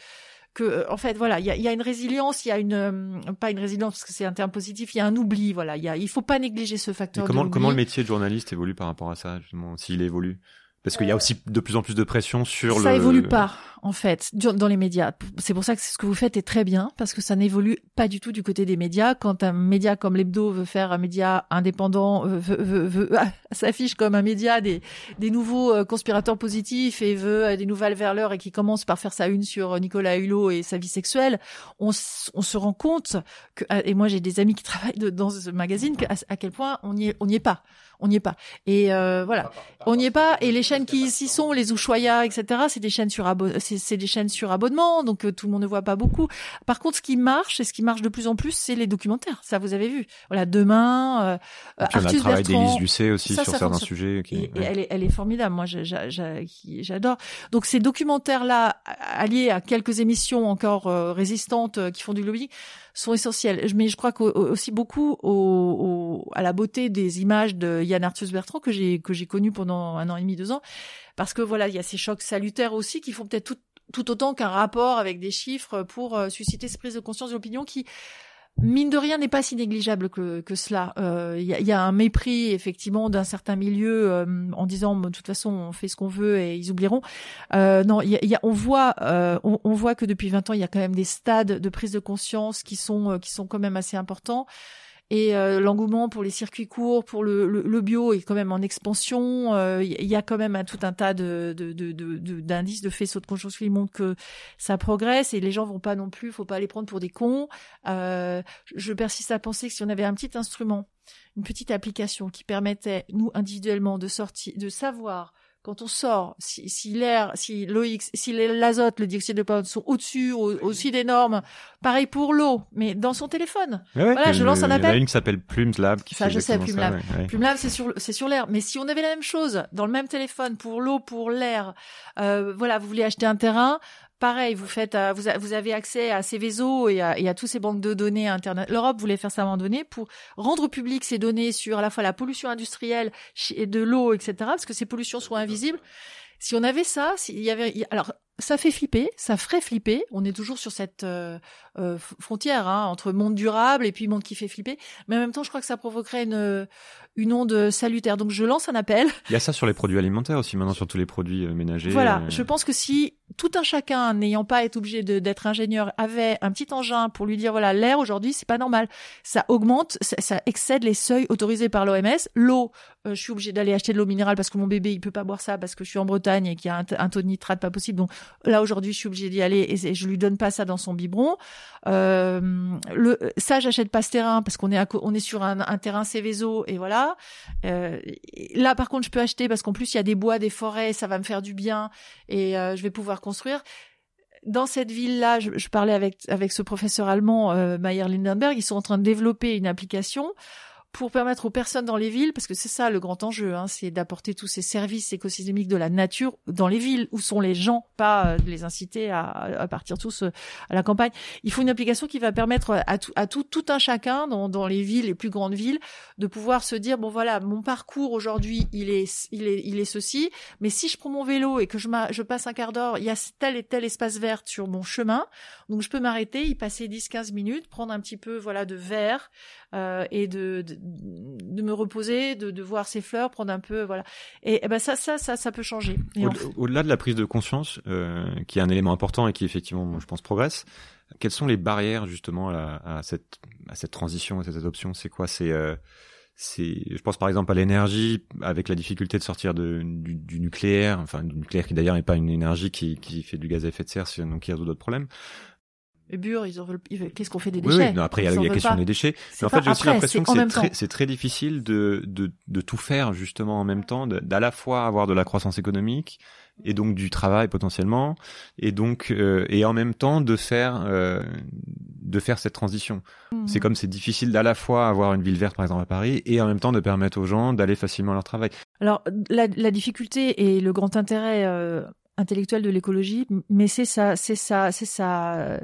que euh, en fait voilà il y a, y a, une résilience il y a une euh, pas une résilience parce que c'est un terme positif il y a un oubli voilà il y a il faut pas négliger ce facteur comment comment le métier de journaliste évolue par rapport à ça justement s'il évolue? Parce qu'il y a aussi de plus en plus de pression sur ça le. Ça évolue pas, en fait, dans les médias. C'est pour ça que ce que vous faites est très bien, parce que ça n'évolue pas du tout du côté des médias. Quand un média comme l'Hebdo veut faire un média indépendant, euh, veut, veut, veut, ah, (laughs) s'affiche comme un média des, des nouveaux euh, conspirateurs positifs et veut euh, des nouvelles vers l'heure et qui commence par faire sa une sur Nicolas Hulot et sa vie sexuelle, on, on se rend compte que, et moi j'ai des amis qui (laughs) travaillent dans ce magazine, à, à quel point on n'y est, on n'y est pas on n'y est pas. Et euh, voilà, on n'y est pas. Et les chaînes qui y sont, les Ushuaïa, etc., c'est des chaînes sur c'est des chaînes sur abonnement, donc euh, tout le monde ne voit pas beaucoup. Par contre, ce qui marche et ce qui marche de plus en plus, c'est les documentaires. Ça, vous avez vu. Voilà, demain. Euh, on a le travail d'Élise Lucet aussi sur certains sujets. Et, elle, est, elle est formidable. Moi, j'adore. Donc ces documentaires-là, alliés à quelques émissions encore euh, résistantes qui font du lobby sont essentiels. Mais je crois aussi beaucoup au, à la beauté des images de Yann Arthus Bertrand que j'ai que j'ai connu pendant un an et demi, deux ans, parce que voilà, il y a ces chocs salutaires aussi qui font peut-être tout, tout autant qu'un rapport avec des chiffres pour euh, susciter cette prise de conscience de l'opinion qui mine de rien n'est pas si négligeable que, que cela. Il euh, y, a, y, a, un mépris effectivement d'un certain milieu euh, en disant de toute façon on fait ce qu'on veut et ils oublieront. Euh, non, y a, y a, on voit euh, on, on, voit que depuis 20 ans il y a quand même des stades de prise de conscience qui sont euh, qui sont quand même assez importants et euh, l'engouement pour les circuits courts, pour le, le, bio est quand même en expansion. Il euh, y a quand même un, tout un tas de, de, de, de, d'indices, de faisceaux de conscience qui montrent que ça progresse et les gens vont pas non plus, faut pas les prendre pour des cons. Euh, je persiste à penser que si on avait un petit instrument, une petite application qui permettait nous individuellement de sortir, de savoir quand on sort, si, si l'air, si l'OX, si l'azote, le dioxyde de carbone sont au-dessus, au-dessus des normes, pareil pour l'eau, mais dans son téléphone. voilà, je lance un appel. Il y en a une qui s'appelle Plumes Lab. Qui ça, je sais, Plumes Lab. Plumes Lab, c'est sur, c'est sur l'air. Mais si on avait la même chose dans le même téléphone pour l'eau, pour l'air, euh, voilà, vous voulez acheter un terrain, Pareil, vous faites, euh, vous, avez accès à ces vaisseaux et à, et à tous ces banques de données Internet. L'Europe voulait faire ça à un moment donné pour rendre public ces données sur à la fois la pollution industrielle et de l'eau, etc. Parce que ces pollutions soient invisibles. Si on avait ça, s'il y avait, alors ça fait flipper, ça ferait flipper. On est toujours sur cette euh, euh, frontière hein, entre monde durable et puis monde qui fait flipper. Mais en même temps, je crois que ça provoquerait une, une onde salutaire. Donc je lance un appel. Il y a ça sur les produits alimentaires aussi maintenant, sur tous les produits euh, ménagers. Voilà, je pense que si tout un chacun, n'ayant pas été obligé d'être ingénieur, avait un petit engin pour lui dire voilà l'air aujourd'hui c'est pas normal, ça augmente, ça, ça excède les seuils autorisés par l'OMS. L'eau, je suis obligé d'aller acheter de l'eau minérale parce que mon bébé il peut pas boire ça parce que je suis en Bretagne et qu'il y a un, un, taux de nitrate pas possible. Donc Là aujourd'hui, je suis obligée d'y aller et, je lui donne pas ça dans son biberon. Euh, le, ça, j'achète pas ce terrain parce qu'on est on est sur un, terrain Céveso et voilà. Euh, là, par contre, je peux acheter parce qu'en plus il y a des bois, des forêts, ça va me faire du bien et euh, je vais pouvoir construire dans cette ville-là, je, parlais avec avec ce professeur allemand euh, Mayer Lindenberg, ils sont en train de développer une application pour permettre aux personnes dans les villes, parce que c'est ça le grand enjeu, hein, c'est d'apporter tous ces services écosystémiques de la nature dans les villes où sont les gens, pas euh, les inciter à, à, partir tous euh, à la campagne. Il faut une application qui va permettre à tout, à tout, tout un chacun dans, dans les villes, les plus grandes villes, de pouvoir se dire bon voilà, mon parcours aujourd'hui il est, il est, il est ceci, mais si je prends mon vélo et que je, je passe un quart d'heure, il y a tel et tel espace vert sur mon chemin, donc je peux m'arrêter, y passer 10-15 minutes, prendre un petit peu voilà de verre euh, et de, de, me reposer, de, de voir ces fleurs, prendre un peu, voilà. Et, ben ça, ça, ça, ça peut changer. Au-delà de la prise de conscience, euh, qui est un élément important et qui effectivement, je pense, progresse. Quelles sont les barrières justement à, à cette à cette transition, à cette adoption? C'est quoi? C'est euh, c'est, je pense par exemple à l'énergie, avec la difficulté de sortir de, du, du nucléaire, enfin du nucléaire qui d'ailleurs n'est pas une énergie qui, qui fait du gaz à effet de serre, donc il y a d'autres problèmes. Bures, ils en veulent. Qu'est-ce qu'on fait des déchets Oui, non, après il y a la question des déchets. Mais en fait, j'ai aussi l'impression que c'est très, c'est très difficile de, de, de tout faire justement en même temps, d'à la fois avoir de la croissance économique et donc du travail potentiellement, et donc euh, et en même temps de faire euh, de faire cette transition. Mhm. C'est comme c'est difficile d'à la fois avoir une ville verte par exemple à Paris et en même temps de permettre aux gens d'aller facilement à leur travail. Alors la, la difficulté et le grand intérêt euh, intellectuel de l'écologie, mais c'est ça, c'est ça, c'est ça,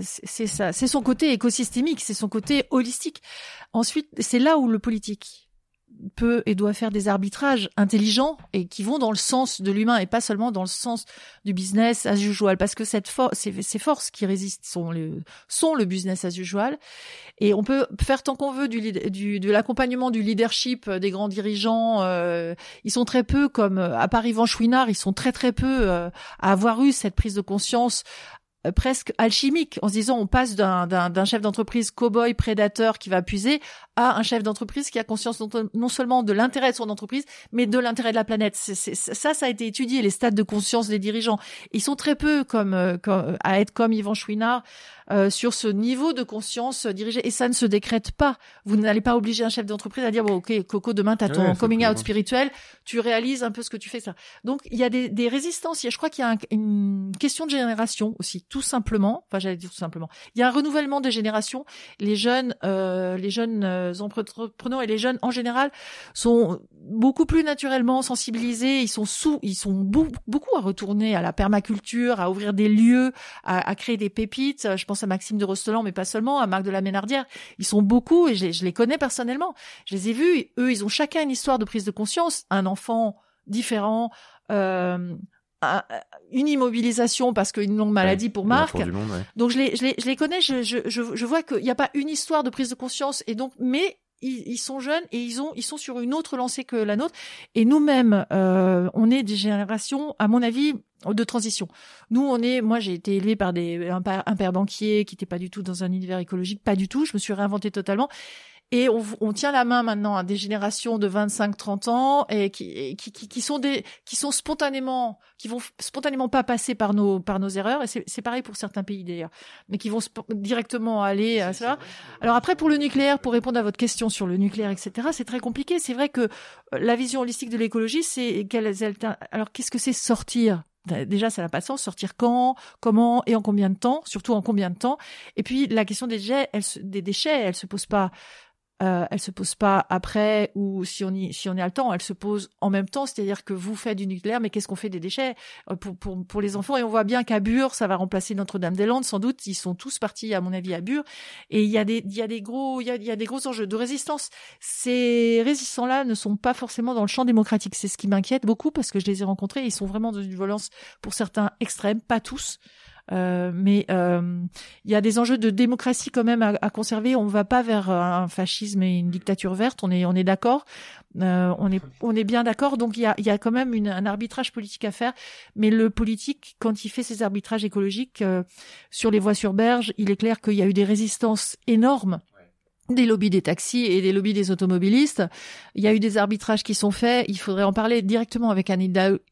c'est ça, c'est son côté écosystémique, c'est son côté holistique. Ensuite, c'est là où le politique peut et doit faire des arbitrages intelligents et qui vont dans le sens de l'humain et pas seulement dans le sens du business as usual. Parce que cette ces, ces, forces qui résistent sont le sont le business as usual. Et on peut faire tant qu'on veut du, du de l'accompagnement du leadership des grands dirigeants euh, ils sont très peu comme à Paris Van Chouinard ils sont très très peu euh, à avoir eu cette prise de conscience presque alchimique en se disant on passe d'un chef d'entreprise cow-boy prédateur qui va puiser à un chef d'entreprise qui a conscience non, seulement de l'intérêt de son entreprise mais de l'intérêt de la planète. Ça ça a été étudié les stades de conscience des dirigeants. Ils sont très peu comme, euh, comme à être comme Yvan Chouinard euh, sur ce niveau de conscience dirigé. Et ça ne se décrète pas. Vous n'allez pas obliger un chef d'entreprise à dire bon ok Coco demain t'as ton coming out spirituel, tu réalises un peu ce que tu fais ça. Donc il y a des, des résistances. Je crois qu'il y a une question de génération aussi, tout simplement. Enfin j'allais dire tout simplement. Il y a un renouvellement des générations. Les jeunes, euh, les jeunes euh, entrepreneurs et les jeunes en général sont beaucoup plus naturellement sensibilisés. Ils sont sous, ils sont beaucoup à retourner à la permaculture, à ouvrir des lieux, à, à créer des pépites. Je pense à Maxime de Rostelan, mais pas seulement, à Marc de la Ménardière. Ils sont beaucoup et je, les connais personnellement. Je les ai vus. eux, ils ont chacun une histoire de prise de conscience. Un enfant différent, euh, une immobilisation parce qu'une longue maladie pour Marc. Donc je les, je les, je les connais. Je, je, je, vois qu'il n'y a pas une histoire de prise de conscience et donc, mais ils, sont jeunes et ils ont, ils sont sur une autre lancée que la nôtre. Et nous-mêmes, euh, on est des générations, à mon avis, de transition. Nous, on est, moi, j'ai été élevée par des, un, père, banquier qui n'était pas du tout dans un univers écologique, pas du tout. Je me suis réinventée totalement. Et on, on, tient la main maintenant à des générations de 25-30 ans et qui, qui, qui, sont des, qui sont spontanément, qui vont spontanément pas passer par nos, par nos erreurs. Et c'est pareil pour certains pays d'ailleurs, mais qui vont directement aller à cela. Alors après, pour le nucléaire, pour répondre à votre question sur le nucléaire, etc., c'est très compliqué. C'est vrai que euh, la vision holistique de l'écologie, c'est quelles alors qu'est-ce que c'est sortir? Déjà, ça n'a pas de sens. Sortir quand, comment? Et en combien de temps, surtout en combien de temps? Et puis, la question des déchets, elle, des déchets, elle se pose pas euh, elle se pose pas après ou si on y si on à le temps, elle se pose en même temps, c'est-à-dire que vous faites du nucléaire, mais qu'est-ce qu'on fait des déchets euh, pour, pour pour les enfants? Et on voit bien qu'à Bure, ça va remplacer Notre-Dame-des-Landes, sans doute. Ils sont tous partis, à mon avis, à Bure, et il y a des il y a des gros il y a, il y a des gros enjeux de résistance. Ces résistants-là ne sont pas forcément dans le champ démocratique. C'est ce qui m'inquiète beaucoup parce que je les ai rencontrés. Ils sont vraiment dans une violence pour certains extrêmes, pas tous. Euh, mais euh, il y a des enjeux de démocratie quand même à, conserver. On ne va pas vers un fascisme et une dictature verte. On est on est d'accord. Euh, on est on est bien d'accord. Donc il y a il y a quand même un arbitrage politique à faire. Mais le politique, quand il fait ses arbitrages écologiques sur les voies sur berge, il est clair qu'il y a eu des résistances énormes des lobbies des taxis et des lobbies des automobilistes. Il y a eu des arbitrages qui sont faits. Il faudrait en parler directement avec Anne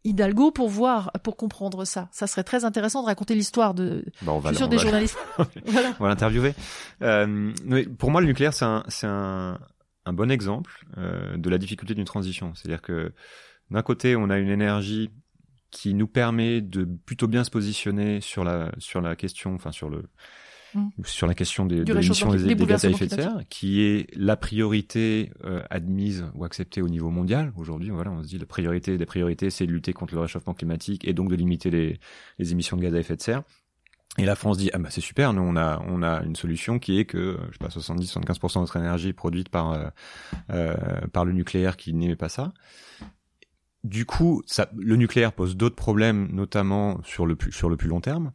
Hidalgo pour voir, pour comprendre ça. Ça serait très intéressant de raconter l'histoire de, bon, on sur des journalistes. (laughs) voilà. (laughs) On va l'interviewer. Euh, pour moi, le nucléaire, c'est un, c'est un, un, bon exemple euh, de la difficulté d'une transition. C'est-à-dire que d'un côté, on a une énergie qui nous permet de plutôt bien se positionner sur la, sur la question, enfin sur le, Mm. sur la question des, de l'émission des, gaz à effet de serre, qui est la priorité euh, admise ou acceptée au niveau mondial. Aujourd'hui, voilà, on se dit la priorité des priorités, c'est de lutter contre le réchauffement climatique et donc de limiter les, les émissions de gaz à effet de serre. Et la France dit ah bah c'est super, nous on a on a une solution qui est que je sais pas 70-75% de notre énergie produite par euh, euh, par le nucléaire qui n'émet pas ça. Du coup, ça, le nucléaire pose d'autres problèmes, notamment sur le plus sur le plus long terme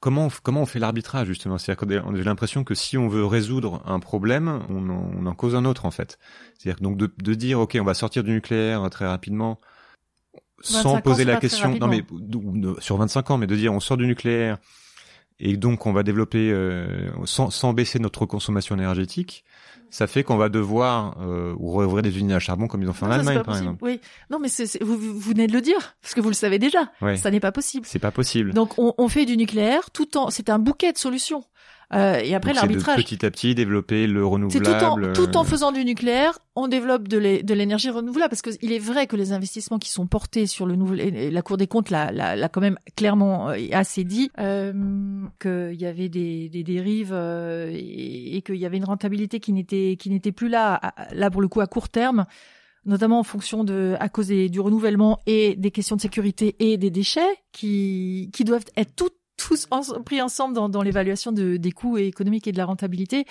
comment on, comment on fait l'arbitrage justement? C'est-à-dire qu'on a l'impression que si on veut résoudre un problème, on en, on en cause un autre en fait. C'est-à-dire donc de, de, dire ok, on va sortir du nucléaire très rapidement, sans poser la question. Non mais sur 25 ans, mais de dire on sort du nucléaire et donc on va développer euh, sans, sans baisser notre consommation énergétique ça fait qu'on va devoir euh, rouvrir des usines à charbon comme ils ont fait en Allemagne, par exemple. Oui, non, mais c'est, vous, vous venez de le dire parce que vous le savez déjà. Ça n'est pas possible. C'est pas possible. Donc on, on fait du nucléaire tout en, c'est un bouquet de solutions. Euh, et après l'arbitrage. Petit à petit développer le renouvelable. Tout en, tout en faisant du nucléaire, on développe de l'énergie renouvelable parce qu'il est vrai que les investissements qui sont portés sur le nouvel, la Cour des comptes l'a, l'a, quand même clairement euh, assez dit euh, qu'il y avait des, des dérives euh, et, et qu'il y avait une rentabilité qui n'était qui n'était plus là là pour le coup à court terme notamment en fonction de, à cause du renouvellement et des questions de sécurité et des déchets qui, qui doivent être toutes tous pris ensemble dans, dans l'évaluation de, des coûts économiques et de la rentabilité.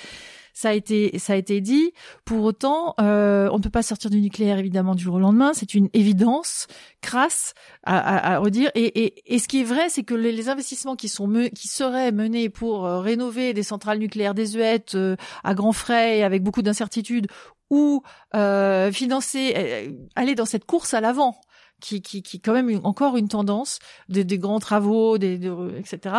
Ça a été, ça a été dit. Pour autant, euh, on ne peut pas sortir du nucléaire évidemment du jour au lendemain. C'est une évidence crasse à, à, à redire. Et, et, et, ce qui est vrai, c'est que les, investissements qui sont qui seraient menés pour euh, rénover des centrales nucléaires désuètes euh, à grands frais et avec beaucoup d'incertitudes ou euh, financer, euh, aller dans cette course à l'avant qui, qui, qui quand même encore une tendance des, grands travaux, des, etc.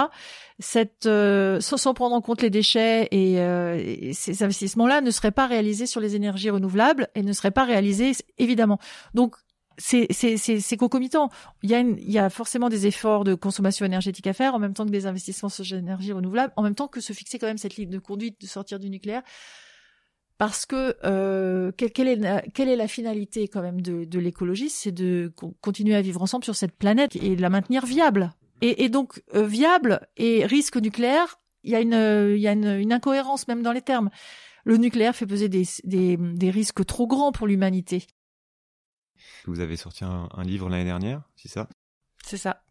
Cette, euh, sans, prendre en compte les déchets et, euh, ces investissements-là ne seraient pas réalisés sur les énergies renouvelables et ne seraient pas réalisés évidemment. Donc c'est concomitant. Il y a il y a forcément des efforts de consommation énergétique à faire en même temps que des investissements sur les énergies renouvelables, en même temps que se fixer quand même cette ligne de conduite de sortir du nucléaire parce que euh, quelle, est la, quelle est la finalité quand même de, de l'écologie C'est de continuer à vivre ensemble sur cette planète et de la maintenir viable. Et, et donc euh, viable et risque nucléaire, il y a, une, il y a une, une, incohérence même dans les termes. Le nucléaire fait peser des, des, des risques trop grands pour l'humanité. Vous avez sorti un, un livre l'année dernière, c'est ça? C'est ça.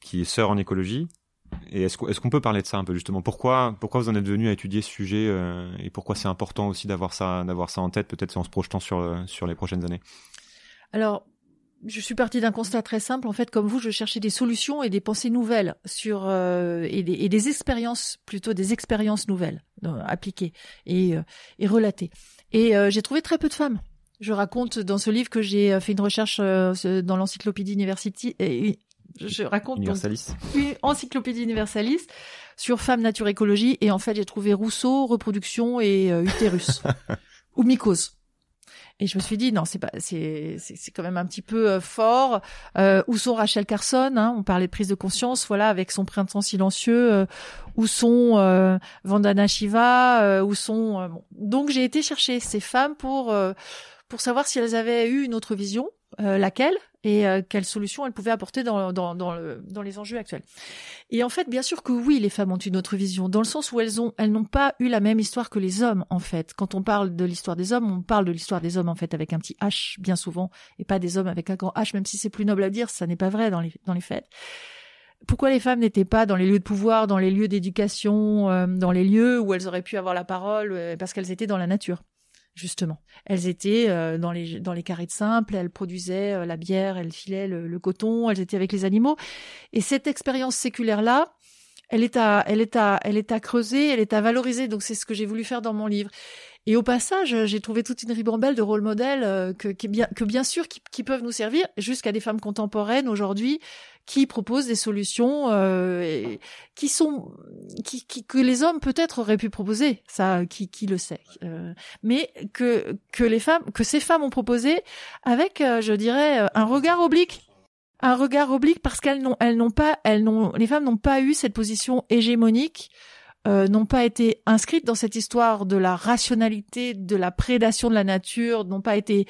Qui est Sœur en écologie. Est-ce qu'on peut parler de ça un peu justement? Pourquoi vous en êtes venu à étudier ce sujet euh, et pourquoi c'est important aussi d'avoir ça d'avoir ça en tête peut-être en se projetant sur euh, les prochaines années? Alors je suis partie d'un constat très simple. En fait, comme vous, je cherchais des solutions et des pensées nouvelles sur euh, et, des, expériences plutôt des expériences nouvelles appliquées et, et relatées. Et j'ai trouvé très peu de femmes. Je raconte dans ce livre que j'ai fait une recherche dans l'encyclopédie University, je raconte une encyclopédie universalis sur femme, nature, écologie, et en fait j'ai trouvé Rousseau, reproduction et euh, utérus (laughs) ou mycose. Et je me suis dit non, c'est pas, c'est c'est quand même un petit peu euh, fort. Euh, où sont Rachel Carson hein, On parlait de prise de conscience, voilà, avec son printemps silencieux. Euh, où sont euh, Vandana Shiva Où sont Donc j'ai été chercher ces femmes pour pour savoir si elles avaient eu une autre vision laquelle et quelle solution elle pouvait apporter dans, dans, dans les enjeux actuels. Et en fait, bien sûr que oui, les femmes ont une autre vision, dans le sens où elles ont, elles n'ont pas eu la même histoire que les hommes, en fait. Quand on parle de l'histoire des hommes, on parle de l'histoire des hommes, en fait, avec un petit H, bien souvent, et pas des hommes avec un grand H, même si c'est plus noble à dire, ça n'est pas vrai dans les, dans les faits pourquoi les femmes n'étaient pas dans les lieux de pouvoir, dans les lieux d'éducation, euh, dans les lieux où elles auraient pu avoir la parole, euh, parce qu'elles étaient dans la nature, justement. Elles étaient euh, dans les dans les carrés de simple, elles produisaient la bière, elles filaient le, coton, elles étaient avec les animaux. Et cette expérience séculaire là, elle est à elle est à elle est à creuser, elle est à valoriser. Donc c'est ce que j'ai voulu faire dans mon livre. Et au passage, j'ai trouvé toute une ribambelle de rôles modèles que, bien, que bien sûr qui, qui peuvent nous servir jusqu'à des femmes contemporaines aujourd'hui qui proposent des solutions euh, qui sont qui, qui, que les hommes peut-être auraient pu proposer ça qui qui le sait euh, mais que que les femmes que ces femmes ont proposé avec euh, je dirais un regard oblique. Un regard oblique parce qu'elles n'ont elles n'ont pas elles n'ont les femmes n'ont pas eu cette position hégémonique euh, n'ont pas été inscrites dans cette histoire de la rationalité, de la prédation de la nature, n'ont pas été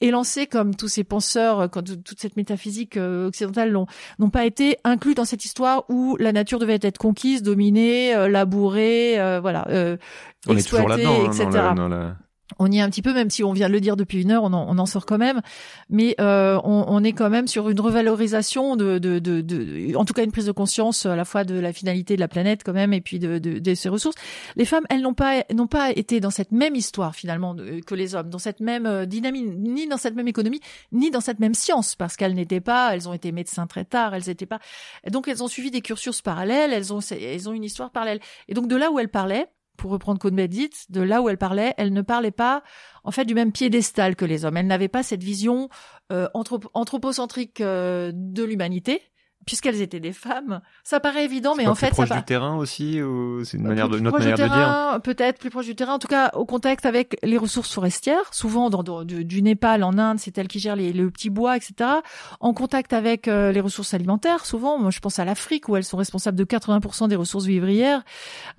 élancés comme tous ces penseurs, euh, quand toute cette métaphysique euh, occidentale n'ont pas été inclus dans cette histoire où la nature devait être conquise, dominée, euh, labourée, voilà, exploitée, etc on y est un petit peu, même si on vient de le dire depuis une heure, on en, sort quand même. Mais euh, on, est quand même sur une revalorisation de, de, en tout cas une prise de conscience à la fois de la finalité de la planète quand même et puis de, de, ses ressources. Les femmes, elles n'ont pas n'ont pas été dans cette même histoire finalement que les hommes, dans cette même euh, dynamique, ni dans cette même économie, ni dans cette même science, parce qu'elles n'étaient pas, elles ont été médecins très tard, elles étaient pas. Donc elles ont suivi des cursus parallèles, elles ont elles ont une histoire parallèle. Et donc de là où elles parlaient pour reprendre Cohn-Bendit, de là où elle parlait, elle ne parlait pas en fait du même piédestal que les hommes. Elle n'avait pas cette vision euh, anthropocentrique euh, de l'humanité puisqu'elles étaient des femmes. Ça paraît évident, mais en fait, proche ça du terrain aussi, ou c'est une manière de, notre manière de dire. Peut-être plus proche du terrain. En tout cas, au contact avec les ressources forestières. Souvent, dans, du, Népal, en Inde, c'est elle qui gère les, le petit bois, etc. En contact avec euh, les ressources alimentaires. Souvent, moi, je pense à l'Afrique où elles sont responsables de 80% des ressources vivrières,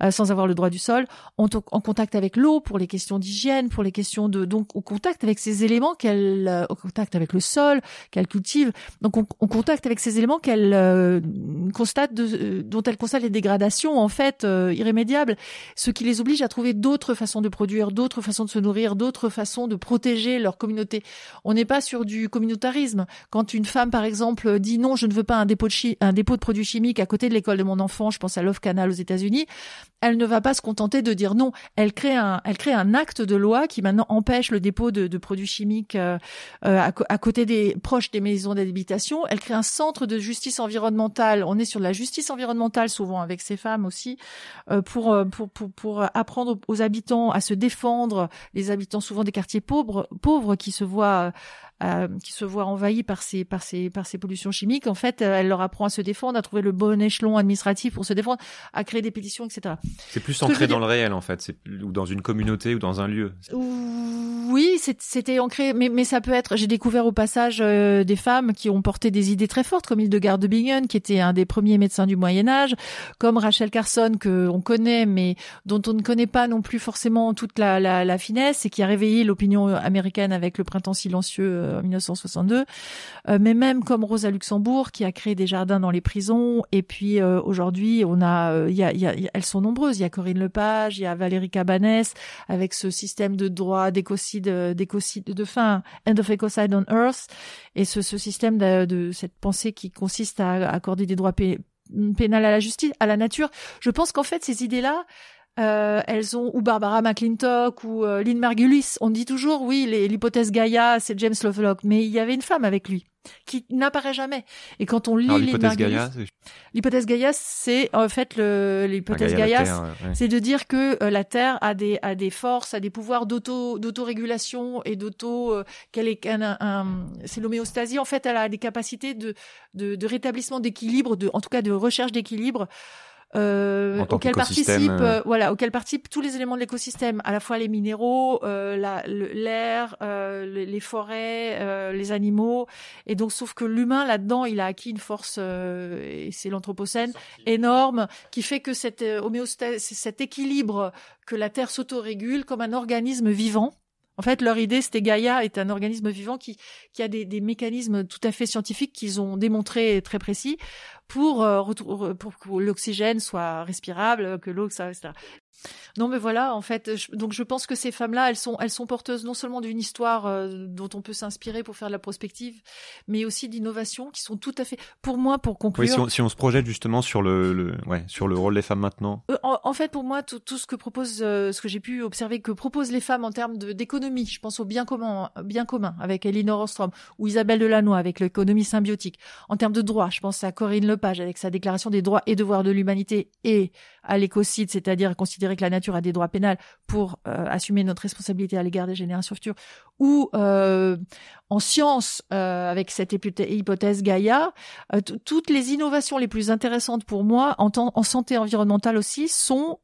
euh, sans avoir le droit du sol. En, en contact avec l'eau pour les questions d'hygiène, pour les questions de donc au contact avec ces éléments qu'elle, euh, au contact avec le sol qu'elle cultive. Donc, on, on contact avec ces éléments qu'elle euh, constate euh, dont elles constatent les dégradations en fait euh, irrémédiables, ce qui les oblige à trouver d'autres façons de produire, d'autres façons de se nourrir, d'autres façons de protéger leur communauté. On n'est pas sur du communautarisme. Quand une femme par exemple dit non, je ne veux pas un dépôt de produits chimiques à côté de l'école de mon enfant, je pense à Love Canal aux États-Unis, elle ne va pas se contenter de dire non. Elle crée un, elle crée un acte de loi qui maintenant empêche le dépôt de, de produits chimiques à, à, côté des proches des maisons d'habitation. Elle crée un centre de justice environnementale, on est sur la justice environnementale souvent avec ces femmes aussi, euh, pour, euh, pour, pour, pour apprendre aux habitants à se défendre, les habitants souvent des quartiers pauvres, pauvres qui se voient euh, qui se voient envahis par ces par ces par ces pollutions chimiques. En fait, elle leur apprend à se défendre, à trouver le bon échelon administratif pour se défendre, à créer des pétitions, etc. C'est plus ancré dans le réel en fait, c'est ou dans une communauté ou dans un lieu. Oui, c'était ancré, mais mais ça peut être. J'ai découvert au passage des femmes qui ont porté des idées très fortes, comme Hildegard de Bingen qui était un des premiers médecins du Moyen Âge, comme Rachel Carson que on connaît, mais dont on ne connaît pas non plus forcément toute la, la, la finesse et qui a réveillé l'opinion américaine avec le printemps silencieux euh, en 1962. Euh, mais même comme Rosa Luxembourg qui a créé des jardins dans les prisons. Et puis euh, aujourd'hui, on a, il y a, y a, elles sont nombreuses. Il y a Corinne Lepage, il y a Valérie Cabanès avec ce système de droit d'écocide, d'écocide de fin, end of ecocide on Earth, et ce, ce système de, de cette pensée qui consiste à accorder des droits pénals à la justice, à la nature. Je pense qu'en fait, ces idées-là, euh, elles ont ou Barbara McClintock ou euh, Lynn Margulis. On dit toujours oui, l'hypothèse Gaïa, c'est James Lovelock, mais il y avait une femme avec lui qui n'apparaît jamais. Et quand on lit l'hypothèse Gaïa, l'hypothèse Gaïa, c'est en fait l'hypothèse Gaïa, c'est de dire que euh, la Terre a des a des forces, a des pouvoirs d'auto d'autorégulation et d'auto euh, qu'elle est un, un c'est l'homéostasie. En fait, elle a des capacités de de, de rétablissement d'équilibre, de en tout cas de recherche d'équilibre euh, auquel participent euh, euh... voilà auquel participent tous les éléments de l'écosystème à la fois les minéraux euh, l'air euh, les forêts euh, les animaux. Et donc sauf que l'humain là-dedans il a acquis une force et c'est l'anthropocène énorme qui fait que cette homéostase cet équilibre que la terre s'autorégule comme un organisme vivant En fait, leur idée, c'était Gaïa est un organisme vivant qui, a des, mécanismes tout à fait scientifiques qu'ils ont démontrés très précis pour, euh, pour que l'oxygène soit respirable, que l'eau, etc. Non, mais voilà, en fait, donc je pense que ces femmes-là, elles sont, elles sont porteuses non seulement d'une histoire euh, dont on peut s'inspirer pour faire de la prospective, mais aussi d'innovations qui sont tout à fait, pour moi, pour conclure. Oui, si on, se projette justement sur le, le, ouais, sur le rôle des femmes maintenant. Euh, en, fait, pour moi, tout, tout ce que propose, euh, ce que j'ai pu observer que proposent les femmes en termes d'économie, je pense au bien commun, bien commun avec Elinor Ostrom ou Isabelle Delannoy avec l'économie symbiotique. En termes de droit, je pense à Corinne Lepage avec sa déclaration des droits et devoirs de l'humanité et à l'écocide, c'est-à-dire considérer que la nature a des droits pénals pour euh, assumer notre responsabilité à l'égard des générations futures, ou euh, en sciences euh, avec cette hypothèse Gaïa, toutes les innovations les plus intéressantes pour moi en, en santé environnementale aussi sont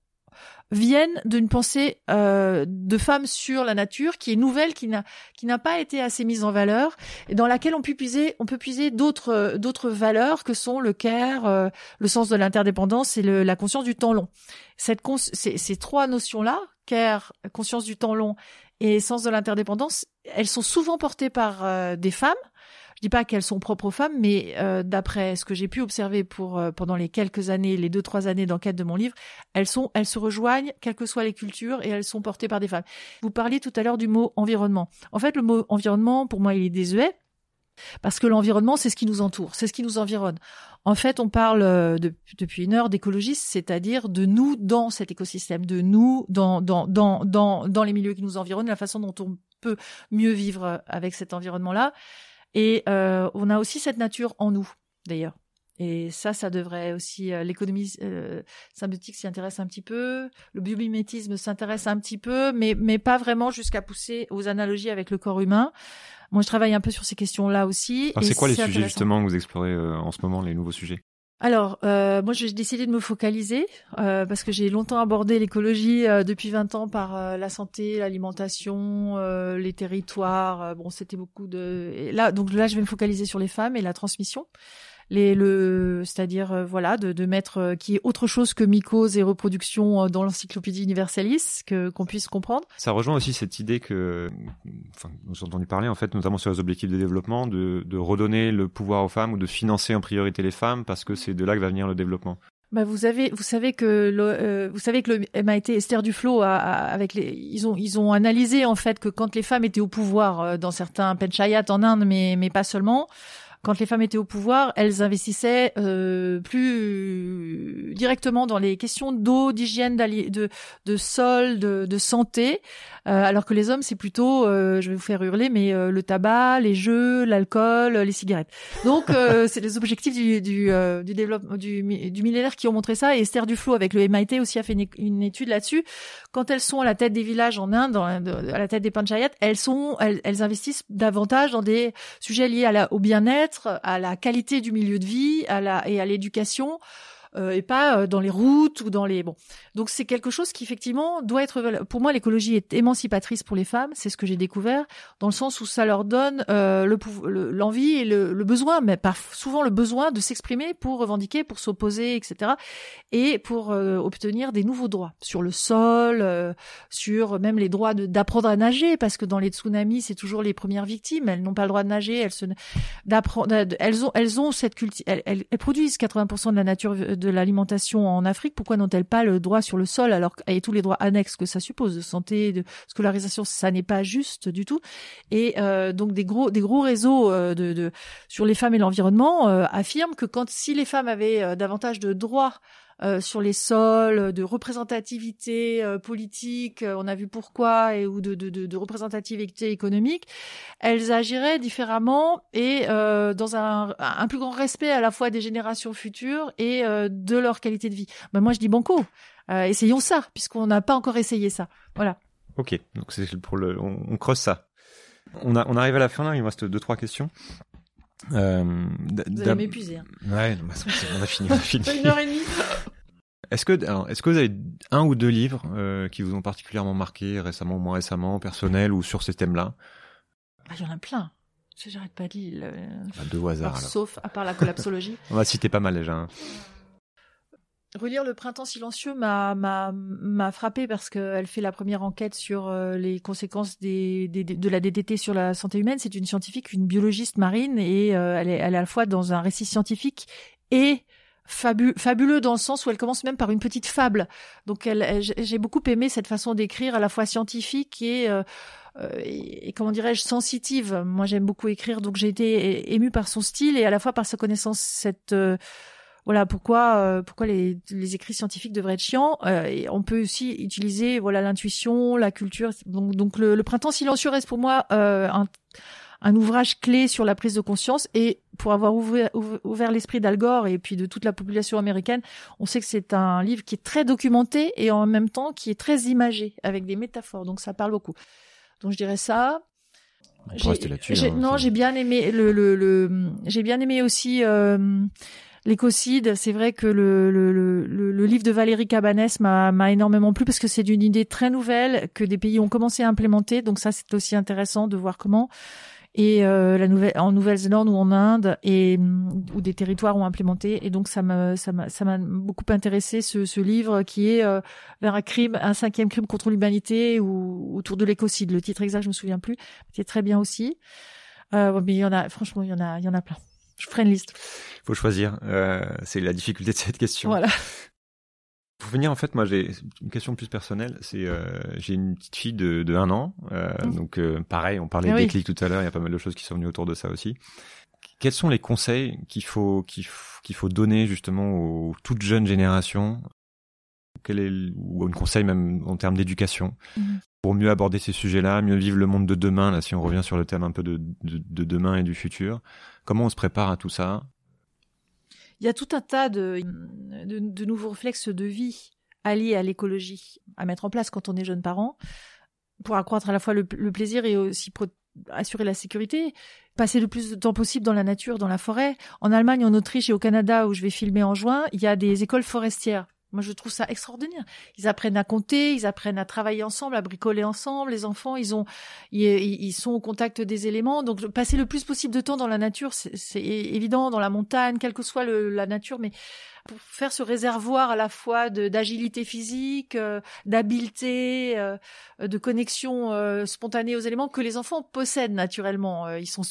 viennent d'une pensée euh, de femmes sur la nature qui est nouvelle, qui n'a qui n'a pas été assez mise en valeur et dans laquelle on peut puiser on peut puiser d'autres d'autres valeurs que sont le care, euh, le sens de l'interdépendance et le, la conscience du temps long. Cette ces, ces trois notions là, care, conscience du temps long et sens de l'interdépendance, elles sont souvent portées par euh, des femmes je dis pas qu'elles sont propres aux femmes, mais euh, d'après ce que j'ai pu observer pour euh, pendant les quelques années, les deux trois années d'enquête de mon livre, elles sont, elles se rejoignent, quelles que soient les cultures, et elles sont portées par des femmes. Vous parliez tout à l'heure du mot environnement. En fait, le mot environnement, pour moi, il est désuet. Parce que l'environnement, c'est ce qui nous entoure, c'est ce qui nous environne. En fait, on parle euh, depuis une heure d'écologistes, c'est-à-dire de nous dans cet écosystème, de nous dans, dans, les milieux qui nous environnent, la façon dont on peut mieux vivre avec cet environnement-là. Et euh, on a aussi cette nature en nous, d'ailleurs. Et ça, ça devrait aussi euh, l'économie euh, symbiotique s'y intéresse un petit peu, le biomimétisme s'intéresse un petit peu, mais mais pas vraiment jusqu'à pousser aux analogies avec le corps humain. Moi, je travaille un peu sur ces questions-là aussi. C'est quoi les sujets justement que vous explorez en ce moment, les nouveaux sujets? Alors, euh, moi, j'ai décidé de me focaliser euh, parce que j'ai longtemps abordé l'écologie euh, depuis 20 ans par euh, la santé, l'alimentation, les territoires. bon, c'était beaucoup de. Là, donc là, je vais me focaliser sur les femmes et la transmission les le c'est-à-dire euh, voilà de, de mettre euh, qui est autre chose que mycose et reproduction euh, dans l'encyclopédie universalis que qu'on puisse comprendre. Ça rejoint aussi cette idée que enfin nous avons entendu parler en fait notamment sur les objectifs de développement de de redonner le pouvoir aux femmes ou de financer en priorité les femmes parce que c'est de là que va venir le développement. Bah vous avez, vous savez que le, vous savez que le MIT Esther Duflo a, avec les, ils ont, ils ont analysé en fait que quand les femmes étaient au pouvoir dans certains panchayats en Inde, mais mais pas seulement, quand les femmes étaient au pouvoir, elles investissaient euh, plus directement dans les questions d'eau, d'hygiène, de, sol, de, santé, euh, alors que les hommes, c'est plutôt, euh, je vais vous faire hurler, mais euh, le tabac, les jeux, l'alcool, les cigarettes. Donc, (laughs) c'est les objectifs du, du, du développement du, millénaire qui ont montré ça. Et Esther Duflo, avec le MIT, aussi a fait une, étude là-dessus. Quand elles sont à la tête des villages en Inde, à la tête des panchayats, elles sont, elles, investissent davantage dans des sujets liés au bien-être, à la qualité du milieu de vie, à la et à l'éducation. Euh, et pas euh, dans les routes ou dans les bon. Donc c'est quelque chose qui effectivement doit être pour moi l'écologie est émancipatrice pour les femmes, c'est ce que j'ai découvert dans le sens où ça leur donne euh, le l'envie et le, le, besoin, mais pas souvent le besoin de s'exprimer pour revendiquer, pour s'opposer, etc. Et pour obtenir des nouveaux droits sur le sol, sur même les droits d'apprendre à nager parce que dans les tsunamis c'est toujours les premières victimes, elles n'ont pas le droit de nager, elles se d'apprendre, elles ont elles ont cette culture, elles, elles, produisent 80% de la nature l'alimentation en Afrique, pourquoi n'ont-elles pas le droit sur le sol alors et tous les droits annexes que ça suppose de santé, de scolarisation, ça n'est pas juste du tout. Et euh, donc des gros des gros réseaux euh, de, de sur les femmes et l'environnement euh, affirment que quand si les femmes avaient davantage de droits euh, sur les sols, de représentativité euh, politique, euh, on a vu pourquoi, et ou de, de, de, de représentativité économique, elles agiraient différemment et dans un, un, plus grand respect à la fois des générations futures et de leur qualité de vie. Ben moi je dis banco, essayons ça, puisqu'on n'a pas encore essayé ça. Voilà. Ok, donc c'est pour le, on, on, creuse ça. On, a, on arrive à la fin là, il me reste deux trois questions. Euh, vous allez m'épuiser. Hein. Ouais, bah, on a fini. On a fini. (laughs) une heure et demie. (laughs) Est-ce que, est-ce que vous avez un ou deux livres euh, qui vous ont particulièrement marqué récemment, moins récemment, personnel ou sur ces thèmes-là? Ah, Il y en a plein. J'arrête pas de lire. Bah, deux au hasard. sauf à part la collapsologie. (laughs) on va citer pas mal déjà. Hein. Relire Le Printemps silencieux m'a m'a frappé parce qu'elle fait la première enquête sur euh, les conséquences des, de la DDT sur la santé humaine. C'est une scientifique, une biologiste marine, et euh, elle, est, elle est à la fois dans un récit scientifique et fabuleux dans le sens où elle commence même par une petite fable. Donc elle, j'ai beaucoup aimé cette façon d'écrire à la fois scientifique et, euh, comment dirais-je sensitive. Moi j'aime beaucoup écrire, donc j'ai été émue par son style et à la fois par sa connaissance cette voilà pourquoi euh, pourquoi les, les, écrits scientifiques devraient être chiants. Euh, et on peut aussi utiliser voilà l'intuition, la culture. Donc, donc le, printemps silencieux reste pour moi euh, un, un, ouvrage clé sur la prise de conscience et pour avoir ouvert, ouvert l'esprit d'Al Gore et puis de toute la population américaine, on sait que c'est un livre qui est très documenté et en même temps qui est très imagé avec des métaphores. Donc ça parle beaucoup. Donc je dirais ça. Hein, non, j'ai bien aimé le, le, le j'ai bien aimé aussi euh, l'écocide, c'est vrai que le, le, le, le, livre de Valérie Cabanès m'a énormément plu parce que c'est une idée très nouvelle que des pays ont commencé à implémenter. Donc ça, c'est aussi intéressant de voir comment. Et euh, la nouvelle, en Nouvelle-Zélande ou en Inde et mm, où des territoires ont implémenté. Et donc ça m'a ça m'a beaucoup intéressé ce, ce livre qui est euh, vers un crime, un cinquième crime contre l'humanité ou autour de l'écocide. Le titre exact, je me souviens plus. C'est très bien aussi. Euh, mais il y en a, franchement, il y en a, il y en a plein. Je ferai une liste. Il faut choisir. Euh, c'est la difficulté de cette question. Voilà. Pour finir, en fait, moi, j'ai une question plus personnelle. C'est, euh, j'ai une petite fille de, de un an. Euh, mmh. Donc, euh, pareil, on parlait ah des clics tout à l'heure. Il y a pas mal de choses qui sont venues autour de ça aussi. Quels sont les conseils qu'il faut qu'il qu'il faut donner justement aux toutes jeunes générations? Quel est ou un conseil même en termes d'éducation? Mmh. Pour mieux aborder ces sujets-là, mieux vivre le monde de demain Là, si on revient sur le thème un peu de, de, de demain et du futur, Comment on se prépare à tout ça? Il y a tout un tas de, de, nouveaux réflexes de vie alliés à l'écologie à mettre en place quand on est jeune parent pour accroître à la fois le, plaisir et aussi assurer la sécurité, passer le plus de temps possible dans la nature, dans la forêt. En Allemagne, en Autriche et au Canada, où je vais filmer en juin, il y a des écoles forestières moi, je trouve ça extraordinaire. Ils apprennent à compter, ils apprennent à travailler ensemble, à bricoler ensemble. Les enfants, ils ont, ils, sont au contact des éléments. Donc, passer le plus possible de temps dans la nature, c'est évident, dans la montagne, quelle que soit la nature, mais pour faire ce réservoir à la fois d'agilité physique, euh, d'habileté, euh, de connexion euh, spontanée aux éléments que les enfants possèdent naturellement. ils sont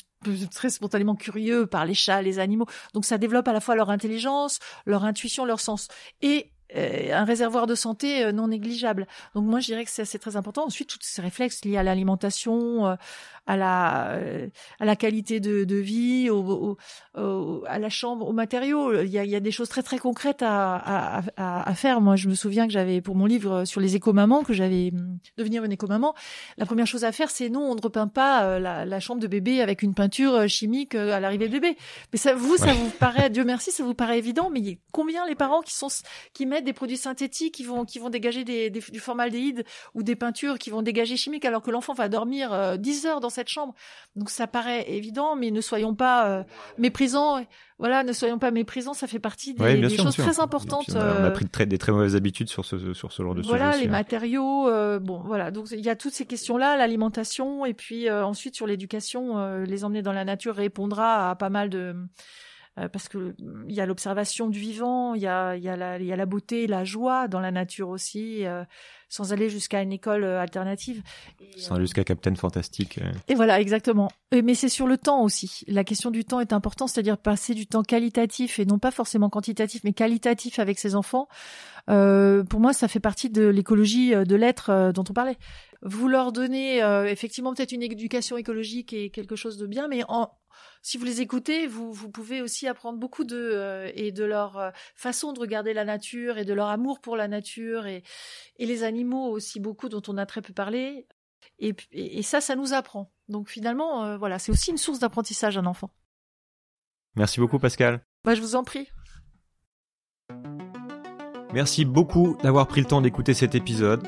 très spontanément curieux par les chats, les animaux. Donc ça développe à la fois leur intelligence, leur intuition, leur sens. Et un réservoir de santé euh, non négligeable. Donc moi je dirais que c'est très important. Ensuite, tous ces réflexes liés à l'alimentation, euh, à la à la qualité de, de vie, au, au, à la chambre, aux matériaux. Il y a, il y a des choses très très concrètes à, à, à, à faire. Moi, je me souviens que j'avais pour mon livre sur les éco-mamans que j'avais hum, devenir une éco-maman. La première chose à faire, c'est non, on ne repeint pas la, la, chambre de bébé avec une peinture chimique à l'arrivée de bébé. Mais ça, vous, ça vous paraît, Dieu merci, ça vous paraît évident. Mais combien les parents qui sont qui mettent des produits synthétiques qui vont qui vont dégager des, du formaldéhyde ou des peintures qui vont dégager chimique alors que l'enfant va dormir euh, 10 heures dans cette chambre. Donc ça paraît évident, mais ne soyons pas euh, méprisants. Voilà, ne soyons pas méprisants, ça fait partie des, choses très importantes. on a, euh, pris des très mauvaises habitudes sur ce sur ce genre de voilà, sujet. Voilà, les matériaux. Euh, bon, voilà. Donc il y a toutes ces questions-là, l'alimentation, et puis ensuite sur l'éducation, les emmener dans la nature répondra à pas mal de parce que il y a l'observation du vivant, il y a, y, a la, y a la beauté, la joie dans la nature aussi, sans aller jusqu'à une école euh, alternative. sans aller jusqu'à Captain Fantastique. Et voilà, exactement. mais c'est sur le temps aussi. La question du temps est importante, c'est-à-dire passer du temps qualitatif et non pas forcément quantitatif, mais qualitatif avec ses enfants. pour moi, ça fait partie de l'écologie de l'être dont on parlait. Vous leur donnez effectivement peut-être une éducation écologique et quelque chose de bien, mais en, si vous les écoutez, vous, vous pouvez aussi apprendre beaucoup de euh, et de leur euh, façon de regarder la nature et de leur amour pour la nature et, et les animaux aussi beaucoup dont on a très peu parlé. Et, et, ça, ça nous apprend. Donc finalement, euh, voilà, c'est aussi une source d'apprentissage un enfant. Merci beaucoup Pascal. Bah, je vous en prie. Merci beaucoup d'avoir pris le temps d'écouter cet épisode.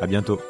À bientôt.